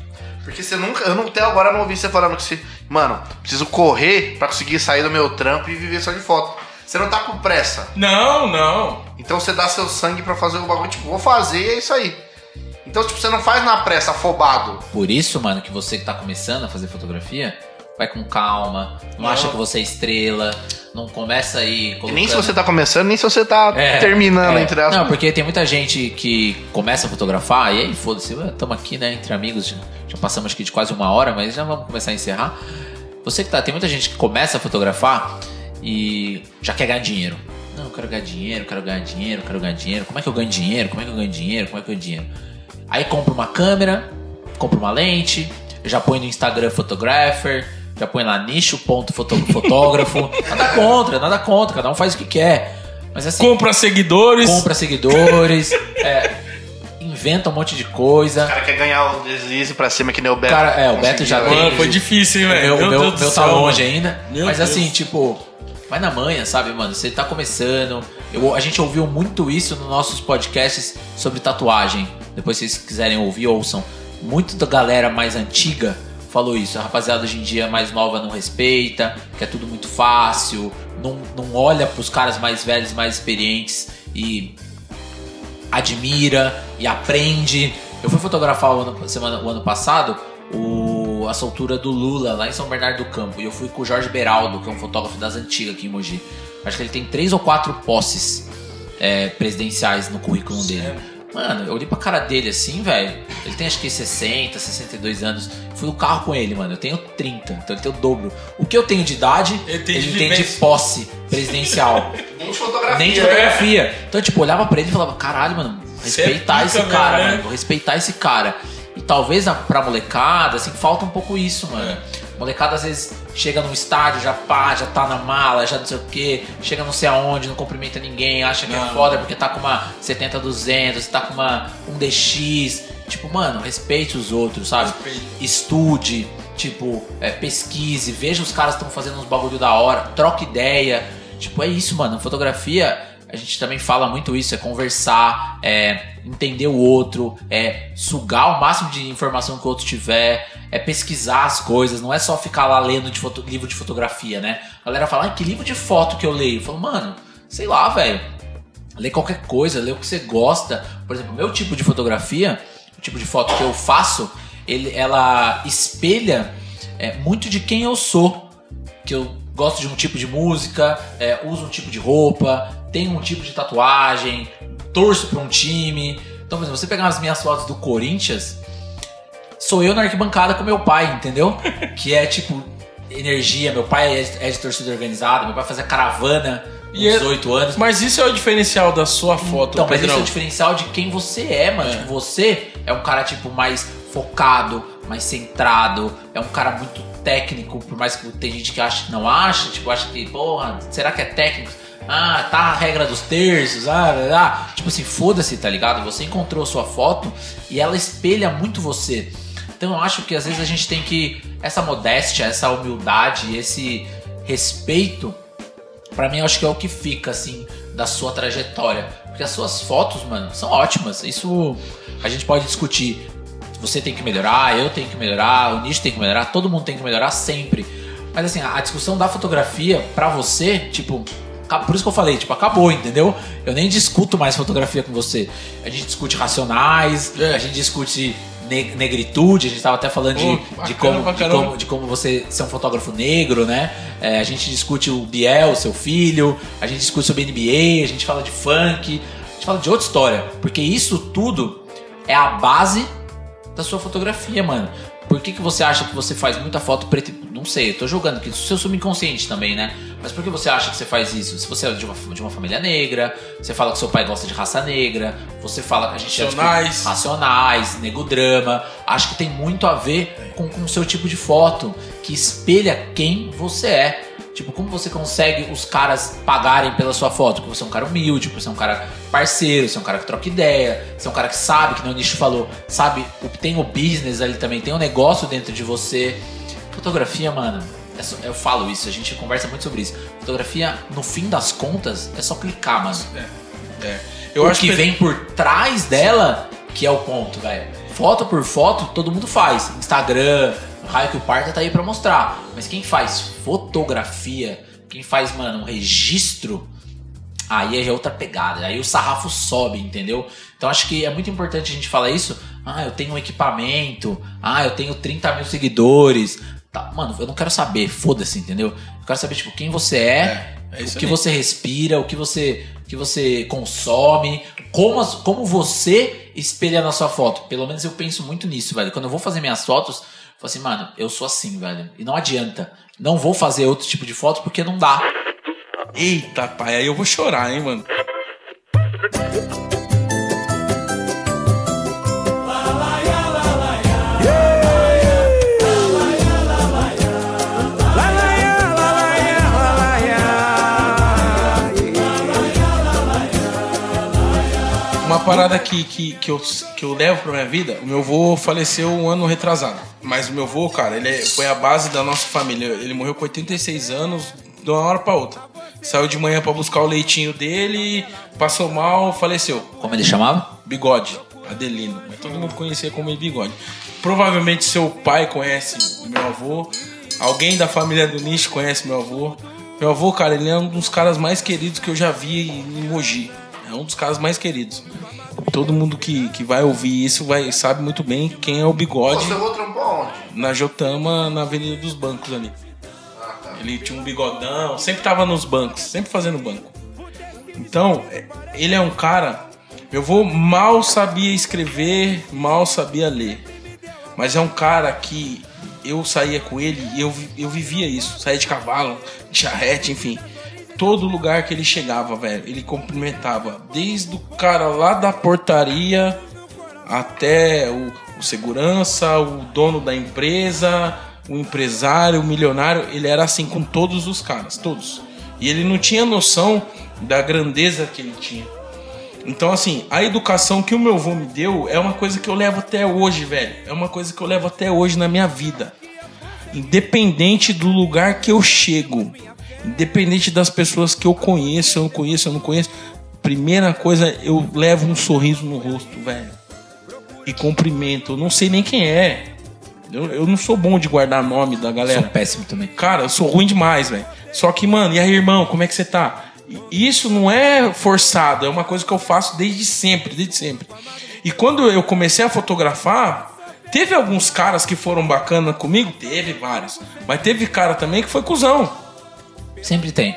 Porque você nunca. Eu não, até agora não ouvi você falando que você. Mano, preciso correr pra conseguir sair do meu trampo e viver só de foto. Você não tá com pressa. Não, não. Então você dá seu sangue pra fazer o bagulho, tipo, vou fazer e é isso aí. Então, tipo, você não faz na pressa, afobado. Por isso, mano, que você que tá começando a fazer fotografia, vai com calma, não, Não. acha que você é estrela, não começa aí colocando... nem se você tá começando, nem se você tá É, terminando, é. entre aspas. Não, porque tem muita gente que começa a fotografar e aí, foda-se, estamos aqui, né, entre amigos, já, já passamos aqui de quase uma hora, mas já vamos começar a encerrar. Você que tá, tem muita gente que começa a fotografar e já quer ganhar dinheiro. Não, eu quero ganhar dinheiro, quero ganhar dinheiro, quero ganhar dinheiro. Como é que eu ganho dinheiro? Como é que eu ganho dinheiro? Como é que eu ganho dinheiro? Aí compra uma câmera, compra uma lente, já põe no Instagram photographer, já põe lá nicho.fotógrafo. [laughs] nada contra, nada contra, cada um faz o que quer. Mas assim, Compra seguidores. compra seguidores, [laughs] é, inventa um monte de coisa. O cara quer ganhar o deslize pra cima, que nem o Beto. Cara, é, o Beto já tem- Mano, foi difícil, hein, velho? meu, o Meu meu, meu tá longe mano. ainda. Meu mas Deus. assim, tipo, vai na manhã, sabe, mano? Você tá começando. Eu, a gente ouviu muito isso nos nossos podcasts sobre tatuagem. Depois, se vocês quiserem ouvir, ouçam. Muito da galera mais antiga falou isso. A rapaziada hoje em dia mais nova não respeita, que é tudo muito fácil, não, não olha pros caras mais velhos, mais experientes e admira e aprende. Eu fui fotografar o ano, semana, o ano passado o, a soltura do Lula lá em São Bernardo do Campo. E eu fui com o Jorge Beraldo, que é um fotógrafo das antigas aqui em Mogi. Acho que ele tem três ou quatro posses é, presidenciais no currículo dele. Mano, eu olhei pra cara dele assim, velho. Ele tem acho que 60, 62 anos. Fui no carro com ele, mano. Eu tenho 30, então ele tem o dobro. O que eu tenho de idade, Ele ele tem tem, de de vivência. posse presidencial. [laughs] Nem de fotografia. Nem de fotografia. Então, tipo, olhava pra ele e falava, caralho, mano, é respeitar pica esse cara, né? mano. Vou respeitar esse cara. E, talvez pra molecada, assim, falta um pouco isso, mano. Molecada às vezes chega num estádio, já pá, já tá na mala, já não sei o que, chega não sei aonde, não cumprimenta ninguém, acha que é Não. foda porque tá com uma 70-200, tá com uma um DX. Tipo, mano, respeite os outros, sabe? Respeite. Estude, tipo, é, pesquise, veja os caras que estão fazendo uns bagulho da hora, troca ideia. Tipo, é isso, mano. Fotografia, a gente também fala muito isso, é conversar, é entender o outro, é sugar o máximo de informação que o outro tiver, é pesquisar as coisas, não é só ficar lá lendo de foto- livro de fotografia, né? A galera fala, ah, que livro de foto que eu leio? Eu falo, mano, sei lá, velho. Lê qualquer coisa, lê o que você gosta. Por exemplo, meu tipo de fotografia, o tipo de foto que eu faço, ele, ela espelha é, muito de quem eu sou. Que eu gosto de um tipo de música, é, uso um tipo de roupa, tenho um tipo de tatuagem, torço pra um time. Então, por exemplo, você pegar as minhas fotos do Corinthians, sou eu na arquibancada com meu pai, entendeu? [laughs] que é tipo energia. Meu pai é, é de torcida organizada, meu pai fazia caravana E uns é- 8 anos. Mas isso é o diferencial da sua foto, Então, mas esse é o diferencial de quem você é, mano. É. Tipo, você é um cara, tipo, mais focado, mais centrado, é um cara muito técnico, por mais que tem gente que acha que não acha, tipo, acha que, porra, será que é técnico? Ah, tá a regra dos terços, ah, ah. Tipo assim, foda-se, tá ligado? Você encontrou sua foto e ela espelha muito você. Então eu acho que às vezes a gente tem que. Essa modéstia, essa humildade, esse respeito Pra mim, eu acho que é o que fica, assim, da sua trajetória. Porque as suas fotos, mano, são ótimas. Isso a gente pode discutir. Você tem que melhorar, eu tenho que melhorar, o nicho tem que melhorar, todo mundo tem que melhorar sempre. Mas assim, a discussão da fotografia, pra você, tipo, por isso que eu falei, tipo, acabou, entendeu? Eu nem discuto mais fotografia com você. A gente discute racionais, É. a gente discute ne- negritude, a gente tava até falando de, Pô, de, bacana como, pra de, como, de como você ser um fotógrafo negro, né? É, a gente discute o Biel, seu filho, a gente discute sobre NBA, a gente fala de funk, a gente fala de outra história. Porque isso tudo é a base da sua fotografia, mano. Por que, que você acha que você faz muita foto preta e... Não sei, eu tô jogando aqui, seu subconsciente também, né? Mas por que você acha que você faz isso? Se você é de uma, de uma família negra, você fala que seu pai gosta de raça negra, você fala que a gente é tipo, Racionais. racionais, nego drama. Acho que tem muito a ver com com o seu tipo de foto, que espelha quem você é. Tipo, como você consegue os caras pagarem pela sua foto? Porque você é um cara humilde, porque você é um cara parceiro, você é um cara que troca ideia, você é um cara que sabe, que nem o Nicho falou, sabe, o- tem o business ali também, tem um negócio dentro de você. Fotografia, mano, é só- eu falo isso, a gente conversa muito sobre isso. Fotografia, no fim das contas, é só clicar, mano. É. Eu o acho que que vem por trás dela que é o ponto, velho. Foto por foto, todo mundo faz. Instagram, o raio que o parta tá aí pra mostrar. Mas quem faz fotografia, quem faz, mano, um registro, aí é outra pegada. Aí o sarrafo sobe, entendeu? Então acho que é muito importante a gente falar isso. Ah, eu tenho um equipamento. Ah, eu tenho 30 mil seguidores. Tá, mano, eu não quero saber, foda-se, entendeu? Eu quero saber, tipo, quem você é, É, é o que aí. você respira, o que você, o que você consome, como, as- como você espelha na sua foto. Pelo menos eu penso muito nisso, velho. Quando eu vou fazer minhas fotos, eu falo assim, mano, eu sou assim, velho. E não adianta. Não vou fazer outro tipo de foto porque não dá. Eita, pai, aí eu vou chorar, hein, mano. Uma parada que, que, que, eu, que eu levo pra minha vida, o meu avô faleceu um ano retrasado. Mas o meu avô, cara, ele é- foi a base da nossa família. Ele morreu com 86 anos, de uma hora pra outra. Saiu de manhã pra buscar o leitinho dele, passou mal, faleceu. Como ele chamava? Bigode, Adelino. Mas todo mundo conhecia como ele Bigode. Provavelmente seu pai conhece meu avô. Alguém da família do Nicho conhece meu avô. Meu avô, cara, ele é um dos caras mais queridos que eu já vi em Mogi. É um dos caras mais queridos. Todo mundo que, que vai ouvir isso vai, sabe muito bem quem é o Bigode você na Jotama, na Avenida dos Bancos ali. Ele tinha um bigodão, sempre tava nos bancos, sempre fazendo banco. Então, ele é um cara. Meu avô mal sabia escrever, mal sabia ler. Mas é um cara que eu saía com ele e eu, eu vivia isso. Saía de cavalo, de charrete, enfim. Todo lugar que ele chegava, velho, ele cumprimentava. Desde o cara lá da portaria até o o segurança, o dono da empresa, o empresário, o milionário, ele era assim com todos os caras, todos. E ele não tinha noção da grandeza que ele tinha. Então, assim, a educação que o meu avô me deu é uma coisa que eu levo até hoje, velho. É uma coisa que eu levo até hoje na minha vida. Independente do lugar que eu chego, independente das pessoas que eu conheço, eu não conheço, eu não conheço, primeira coisa, eu levo um sorriso no rosto, velho. E cumprimento. Eu não sei nem quem é. Eu, eu não sou bom de guardar nome da galera. Sou péssimo também. Cara, eu sou ruim demais, velho. Só que, mano, e aí, irmão, como é que você tá? Isso não é forçado, é uma coisa que eu faço desde sempre, desde sempre. E quando eu comecei a fotografar, teve alguns caras que foram bacana comigo? Teve vários. Mas teve cara também que foi cuzão. Sempre tem.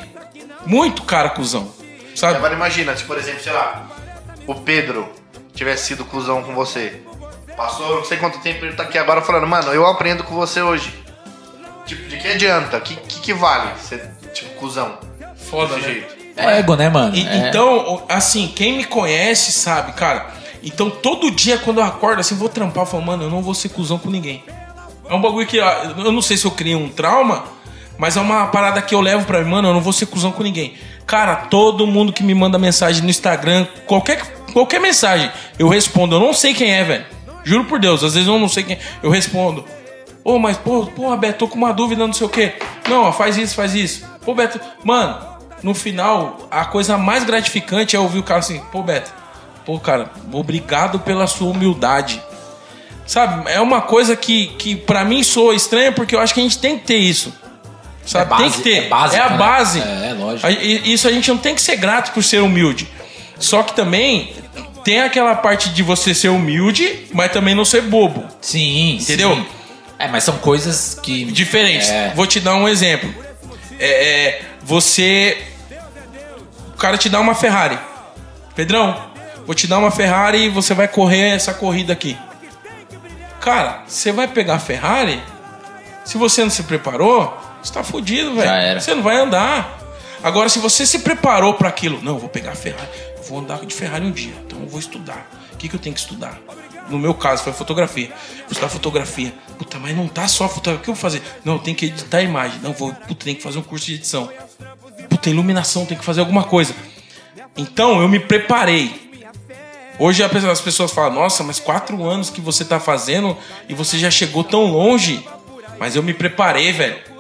Muito cara cuzão. Sabe? Agora imagina, se por exemplo, sei lá, o Pedro tivesse sido cuzão com você. Passou não sei quanto tempo ele tá aqui agora falando, mano, eu aprendo com você hoje. Tipo, de que adianta? Que que, que vale ser, tipo, cuzão? Foda, Desse né? jeito. É ego, né, mano? E- É. Então, assim, quem me conhece sabe, cara. Então, todo dia quando eu acordo, assim, vou trampar, eu falo, mano, eu não vou ser cuzão com ninguém. É um bagulho que eu não sei se eu criei um trauma, mas é uma parada que eu levo pra mim, mano, eu não vou ser cuzão com ninguém. Cara, todo mundo que me manda mensagem no Instagram, qualquer, qualquer mensagem, eu respondo. Eu não sei quem é, velho. Juro por Deus, às vezes eu não sei quem é. Eu respondo. Ô, mas, pô, porra, Beto, tô com uma dúvida, não sei o quê. Não, ó, faz isso, faz isso. Pô, Beto, mano, no final, a coisa mais gratificante é ouvir o cara assim, pô, Beto, pô, cara, obrigado pela sua humildade. Sabe, é uma coisa que, que para mim soa estranha porque eu acho que a gente tem que ter isso. Sabe, É tem base- que ter. é básico, a né? base. É, é lógico. Isso a gente não tem que ser grato por ser humilde. Só que também tem aquela parte de você ser humilde, mas também não ser bobo. Sim, Entendeu? sim. É, mas são coisas que. Diferentes. É. Vou te dar um exemplo. É, é, você. O cara te dá uma Ferrari. Pedrão, vou te dar uma Ferrari e você vai correr essa corrida aqui. Cara, você vai pegar a Ferrari? Se você não se preparou, você tá fudido, velho. Já era. Você não vai andar. Agora, se você se preparou para aquilo, não, eu vou pegar a Ferrari, vou andar de Ferrari um dia, então eu vou estudar. O que, que eu tenho que estudar? No meu caso, foi fotografia. Vou estudar fotografia. Puta, mas não tá só fotografia. O que eu vou fazer? Não, eu tenho que editar a imagem. Não, vou. Puta, tem que fazer um curso de edição. Puta, iluminação, tem que fazer alguma coisa. Então, eu me preparei. Hoje as pessoas falam, nossa, mas quatro anos que você tá fazendo e você já chegou tão longe. Mas eu me preparei, velho.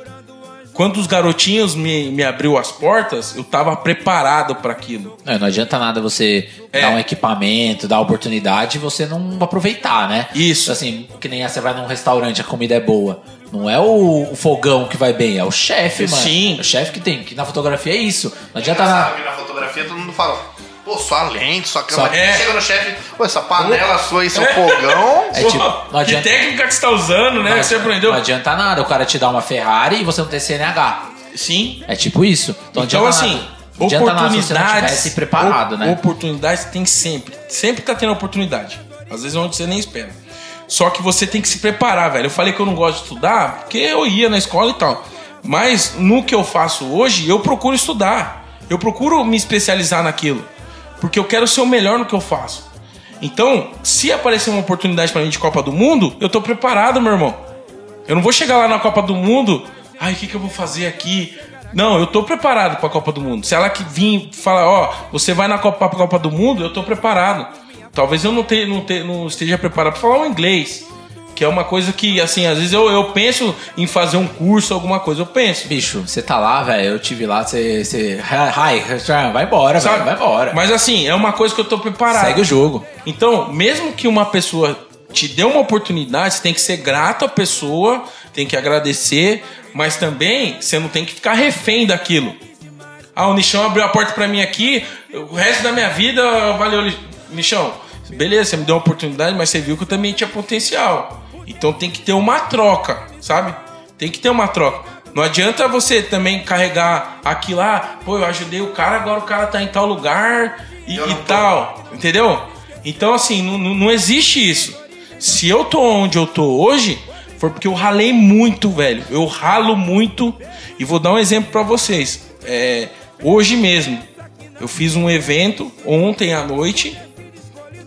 Quando os garotinhos me, me abriu as portas, eu tava preparado para aquilo. Não, não adianta nada você É. dar um equipamento, dar oportunidade e você não aproveitar, né? Isso. Assim, que nem você vai num restaurante, a comida é boa. Não é o, o fogão que vai bem, é o chefe, mano. Sim. É o chefe que tem, que na fotografia é isso. Não adianta nada. na fotografia todo mundo fala, pô, sua lente, sua Só- câmera. é. Chega no chefe, pô, essa panela sua aí, seu É. fogão. [laughs] É tipo, não adianta- Que técnica que você tá usando, né? você aprendeu? Não adianta nada o cara te dar uma Ferrari e você não ter CNH. Sim. É tipo isso. Então, Então, adianta assim, nada. Se não oportunidades. tivesse preparado, né? Oportunidades tem sempre. Sempre tá tendo oportunidade. Às vezes é onde você nem espera. Só que você tem que se preparar, velho. Eu falei que eu não gosto de estudar porque eu ia na escola e tal. Mas no que eu faço hoje, eu procuro estudar. Eu procuro me especializar naquilo. Porque eu quero ser o melhor no que eu faço. Então, se aparecer uma oportunidade pra mim de Copa do Mundo, eu tô preparado, meu irmão. Eu não vou chegar lá na Copa do Mundo, ai, o que, que eu vou fazer aqui? Não, eu tô preparado pra Copa do Mundo. Se ela que vir falar, ó, você vai na Copa, Copa do Mundo, eu tô preparado. Talvez eu não, te, não, te, não esteja preparado pra falar o inglês. Que é uma coisa que, assim, às vezes eu, eu penso em fazer um curso, alguma coisa, eu penso. Bicho, você tá lá, velho. Eu tive lá, você. você... Hi, vai embora, Sabe? velho. Vai embora. Mas assim, é uma coisa que eu tô preparado. Segue o jogo. Então, mesmo que uma pessoa te dê uma oportunidade, você tem que ser grato à pessoa, tem que agradecer, mas também você não tem que ficar refém daquilo. Ah, o Nichão abriu a porta pra mim aqui, o resto da minha vida, valeu, Nichão. Beleza, você me deu uma oportunidade, mas você viu que eu também tinha potencial. Então tem que ter uma troca, sabe? Tem que ter uma troca. Não adianta você também carregar aqui lá, pô, eu ajudei o cara, agora o cara tá em tal lugar e, e tal, entendeu? Então, assim, não, não existe isso. Se eu tô onde eu tô hoje, foi porque eu ralei muito, velho. Eu ralo muito. E vou dar um exemplo pra vocês. É, hoje mesmo, eu fiz um evento ontem à noite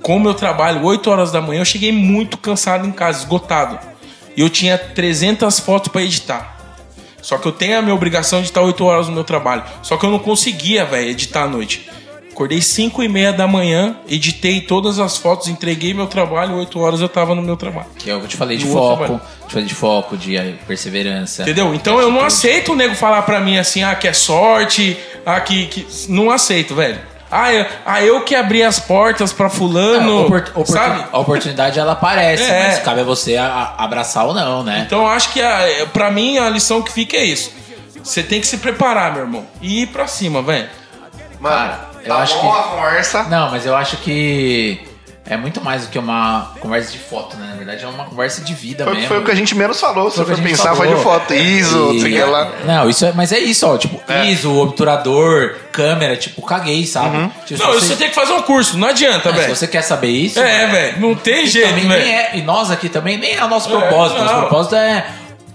como eu trabalho 8 horas da manhã, eu cheguei muito cansado em casa, esgotado. E eu tinha 300 fotos pra editar. Só que eu tenho a minha obrigação de estar 8 horas no meu trabalho. Só que eu não conseguia, velho, editar à noite. Acordei 5 e meia da manhã, editei todas as fotos, entreguei meu trabalho, 8 horas eu tava no meu trabalho. Que é o que eu te falei de No foco, te falei de foco, de perseverança. Entendeu? Então eu não aceito o nego falar pra mim assim, ah, que é sorte, ah, que. que... Não aceito, velho. Ah eu, ah, eu que abri as portas pra Não, fulano. opor- sabe? A oportunidade ela aparece, É. mas cabe a você a- a- abraçar ou não, né? Então eu acho que a, pra mim a lição que fica é isso. Você tem que se preparar, meu irmão. E ir pra cima, velho. Mano, Cara, eu tá acho bom que- a conversa. Não, mas eu acho que é muito mais do que uma conversa de foto, né? Na verdade, é uma conversa de vida Foi, mesmo. foi o que a gente menos falou. Se for pensar, foi de foto. ISO, não sei que lá. Não, isso é, mas é isso, ó. Tipo, É. ISO, obturador, câmera, tipo, caguei, sabe? Tipo, Não, se você tem que fazer um curso, não adianta, se velho. você quer saber isso. É, velho. Não tem jeito, também nem velho. é, e nós aqui também nem é o nosso É, propósito. Nosso não. propósito é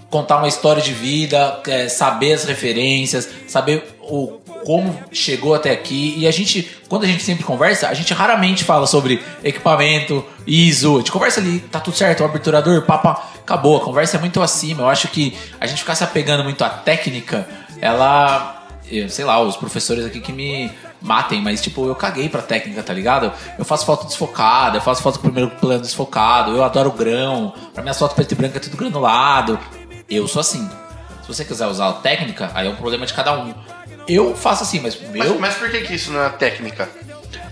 contar uma história de vida, é, saber as referências, saber o como chegou até aqui. E a gente, quando a gente sempre conversa, a gente raramente fala sobre equipamento, ISO. A gente conversa ali, tá tudo certo, o aberturador, papa, acabou. A conversa é muito acima. Eu acho que a gente ficar se apegando muito à técnica, ela. eu sei lá, os professores aqui que me matem, mas tipo, eu caguei pra técnica, tá ligado? Eu faço foto desfocada, eu faço foto primeiro plano desfocado, eu adoro grão, pra minhas fotos preto e branco é tudo granulado. Eu sou assim. Se você quiser usar a técnica, aí é um problema de cada um. Eu faço assim, mas o Mas, meu. mas por que, que isso não é técnica?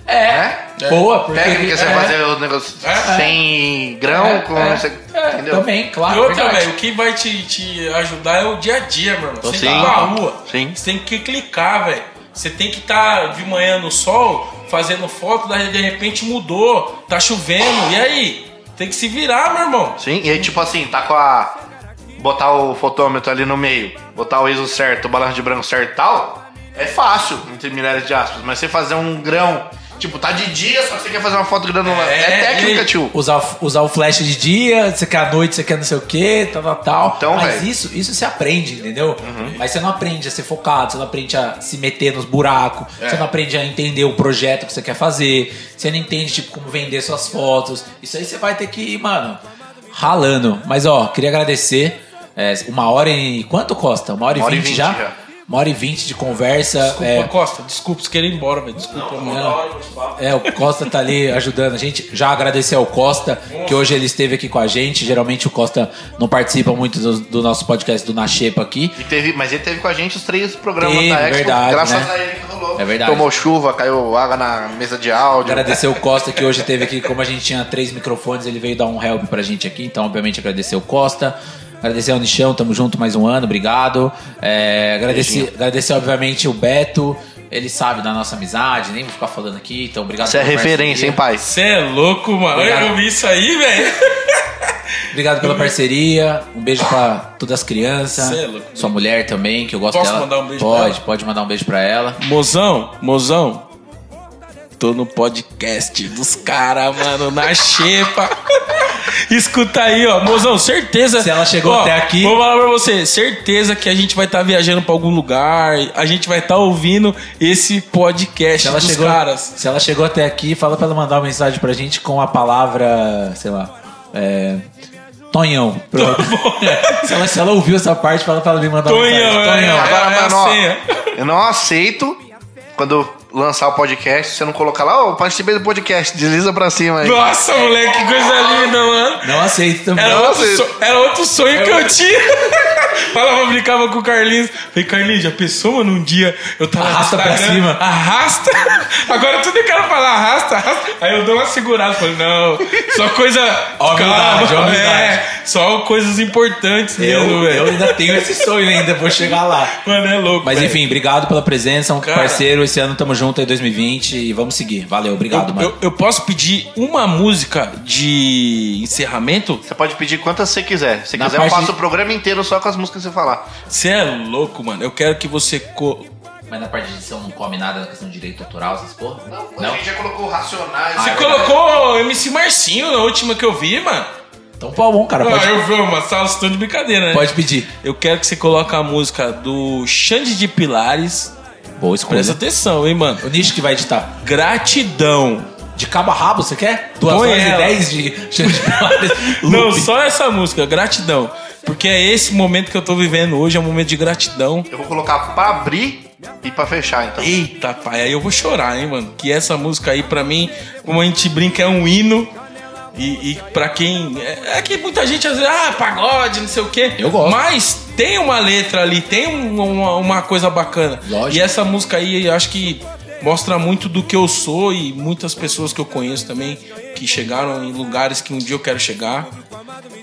É, boa, porque. Técnica é você é, fazer o negócio É. sem grão, é, com. é, você- é, entendeu? Também, claro. E outra, velho, o que vai te, te ajudar é o dia a dia, meu irmão. Você Sim. tá na rua. Sim. Você tem que clicar, velho. Você tem que estar de manhã no sol, fazendo foto, daí de repente mudou, tá chovendo, e aí? Tem que se virar, meu irmão. Sim, e aí, tipo assim, tá com a. Botar o fotômetro ali no meio, botar o ISO certo, o balanço de branco certo e tal, é fácil, entre milhares de aspas. Mas você fazer um grão, tipo, tá de dia, só que você quer fazer uma foto granular. É, É, técnica, e- tio. Usar, usar o flash de dia, você quer à noite, você quer não sei o que, tal, tal, tal. Então, Mas. Uhum. isso, isso você aprende, entendeu? Mas você não aprende a ser focado, você não aprende a se meter nos buracos, É. você não aprende a entender o projeto que você quer fazer, você não entende, tipo, como vender suas fotos. Isso aí você vai ter que ir, mano, ralando. Mas, ó, queria agradecer. É, uma hora e. Quanto Costa? Uma hora e vinte já? já. Uma hora e vinte de conversa. Desculpa, é, Costa, desculpa, você quer ir embora, velho. Desculpa, mano. é, o Costa tá ali ajudando a gente. Já agradecer ao Costa, que hoje ele esteve aqui com a gente. Geralmente o Costa não participa muito do, do nosso podcast do Na Xepa aqui. E teve, mas ele teve com a gente os três programas Teve, da Expo, verdade, graças né? a ele que rolou. É verdade. Tomou chuva, caiu água na mesa de áudio. Agradecer o [laughs] Costa, que hoje esteve aqui. Como a gente tinha três microfones, ele veio dar um help pra gente aqui. Então, obviamente, agradecer o Costa. Agradecer ao Nichão, tamo junto mais um ano, obrigado. É, agradecer, agradecer, obviamente, o Beto. Ele sabe da nossa amizade, nem vou ficar falando aqui. Então, obrigado Isso é referência, hein, pai? Você é louco, mano. Obrigado. Eu vi isso aí, velho. Obrigado pela parceria. Um beijo pra todas as crianças. Cê é louco. Sua mulher também, que eu gosto Posso dela. mandar um beijo pra pode, ela? pode mandar um beijo pra ela. Mozão, mozão. Tô no podcast dos caras, mano, na xepa. Escuta aí, ó. Mozão, certeza. Se ela chegou Ó, até aqui- Vou falar pra você, certeza que a gente vai estar viajando pra algum lugar. A gente vai estar ouvindo esse podcast Se ela, dos chegou, caras. se ela chegou até aqui, fala pra ela mandar uma mensagem pra gente com a palavra, sei lá, é, Tonhão. Pronto. [laughs] se, ela, se ela ouviu essa parte, fala pra ela me mandar uma Tonhão, mensagem. é, Tonhão. Agora, é a mano, ó, senha. eu não aceito quando lançar o podcast, você não colocar lá, ô, participei do podcast, desliza pra cima aí. Nossa, moleque, que coisa linda, mano. Não aceito também. Era, Não, outro, você- so- era outro sonho que eu tinha. Falava, brincava com o Carlinhos. Falei, Carlinhos, já pensou, mano, um dia eu tava Arrasta pra cima. Arrasta. [laughs] Agora tudo eu quero falar, arrasta, arrasta. Aí eu dou uma segurada, falei, não, só coisa... Calma, humildade. É, só coisas importantes mesmo, velho. eu ainda tenho esse sonho ainda, vou chegar lá. [laughs] Mano, é louco, Mas velho. enfim, obrigado pela presença, um Cara. parceiro. Esse ano tamo junto aí 2020 e vamos seguir. Valeu, obrigado, Eu, mano. eu- eu posso pedir uma música de encerramento? Você pode pedir quantas você quiser. Se Na quiser, eu faço de- o programa inteiro só com as músicas que você falar. Você é louco, mano. Eu quero que você... Co... Mas na parte de edição não come nada da questão de direito autoral, essas porra? A gente já colocou Racionais. Você é colocou MC Marcinho na última que eu vi, mano. Então, pô, bom, cara. Ah, Pode, eu vi uma sala estão de brincadeira, né? pode pedir. Eu quero que você coloque a música do Xande de Pilares. Boa escolha. Presta atenção, hein, mano. O nicho que vai editar. Gratidão. De cabo a rabo, você quer? Duas Põe horas e ela. dez de. [laughs] Não, só essa música, gratidão. Porque é esse momento que eu tô vivendo hoje, é um momento de gratidão. Eu vou colocar pra abrir e pra fechar, então. Eita, pai, aí eu vou chorar, hein, mano? Que essa música aí, pra mim, como a gente brinca, é um hino. E, e pra quem. É, é que muita gente às vezes, ah, pagode, não sei o quê. Eu gosto. Mas tem uma letra ali, tem um- uma, uma coisa bacana. Lógico. E essa música aí, eu acho que mostra muito do que eu sou e muitas pessoas que eu conheço também que chegaram em lugares que um dia eu quero chegar.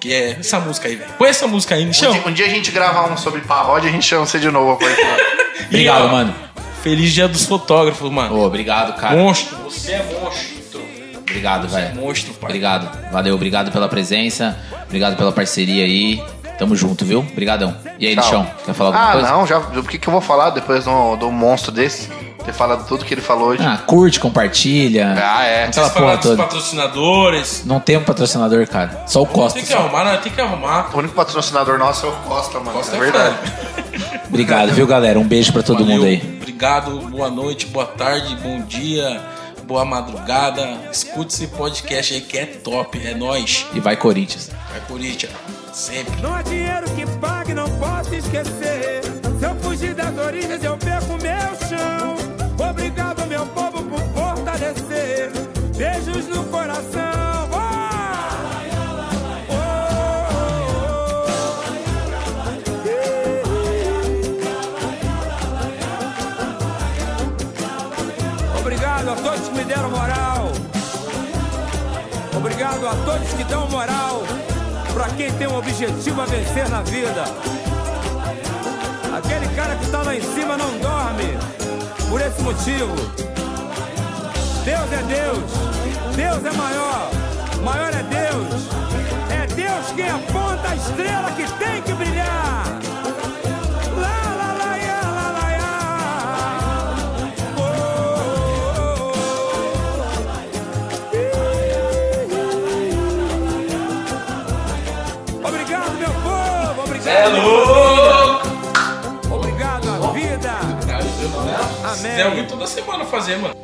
Que é essa música aí, velho. Põe essa música aí, Um Michão. dia, um dia a gente grava um sobre paródia e a gente chama você de novo. [laughs] Obrigado, E, ó, mano. Feliz dia dos fotógrafos, mano. Ô, obrigado, cara. Monstro, você é monstro. Obrigado, velho. Monstro, pai. Obrigado. Valeu, obrigado pela presença. Obrigado pela parceria aí. Tamo junto, viu? Obrigadão. E aí, Tchau. Lixão, quer falar alguma Ah, coisa? não, já. O que, que eu vou falar depois do, do monstro desse? Ter falado tudo que ele falou hoje. Ah, curte, compartilha. Ah, é. Aquela porra dos toda. patrocinadores. Não tem um patrocinador, cara. Só o Costa. Tem que só. arrumar, né? Tem que arrumar. O único patrocinador nosso é o Costa, mano. Costa é verdade. foda. [laughs] Obrigado, viu, galera? Um beijo pra todo Valeu, mundo aí. Obrigado, boa noite, boa tarde, bom dia, boa madrugada. Escute esse podcast aí que é top, é nóis. E vai, Corinthians. Vai Corinthians, sempre. Não há dinheiro que pague, não posso esquecer. Se eu fugir das origens, eu perco meu chão. Obrigado, meu povo, por fortalecer. Beijos no coração. Obrigado a todos que me deram moral. Obrigado a todos que dão moral pra quem tem um objetivo a vencer na vida. Aquele cara que tá lá em cima não dorme. Por esse motivo. Deus é Deus. Deus é maior. Maior é Deus. É Deus quem aponta a estrela que tem que brilhar. Lá, lá, lá, lá, lá. Oh. Obrigado, meu povo. Obrigado Se Amém. quiser ouvir toda semana fazer, mano.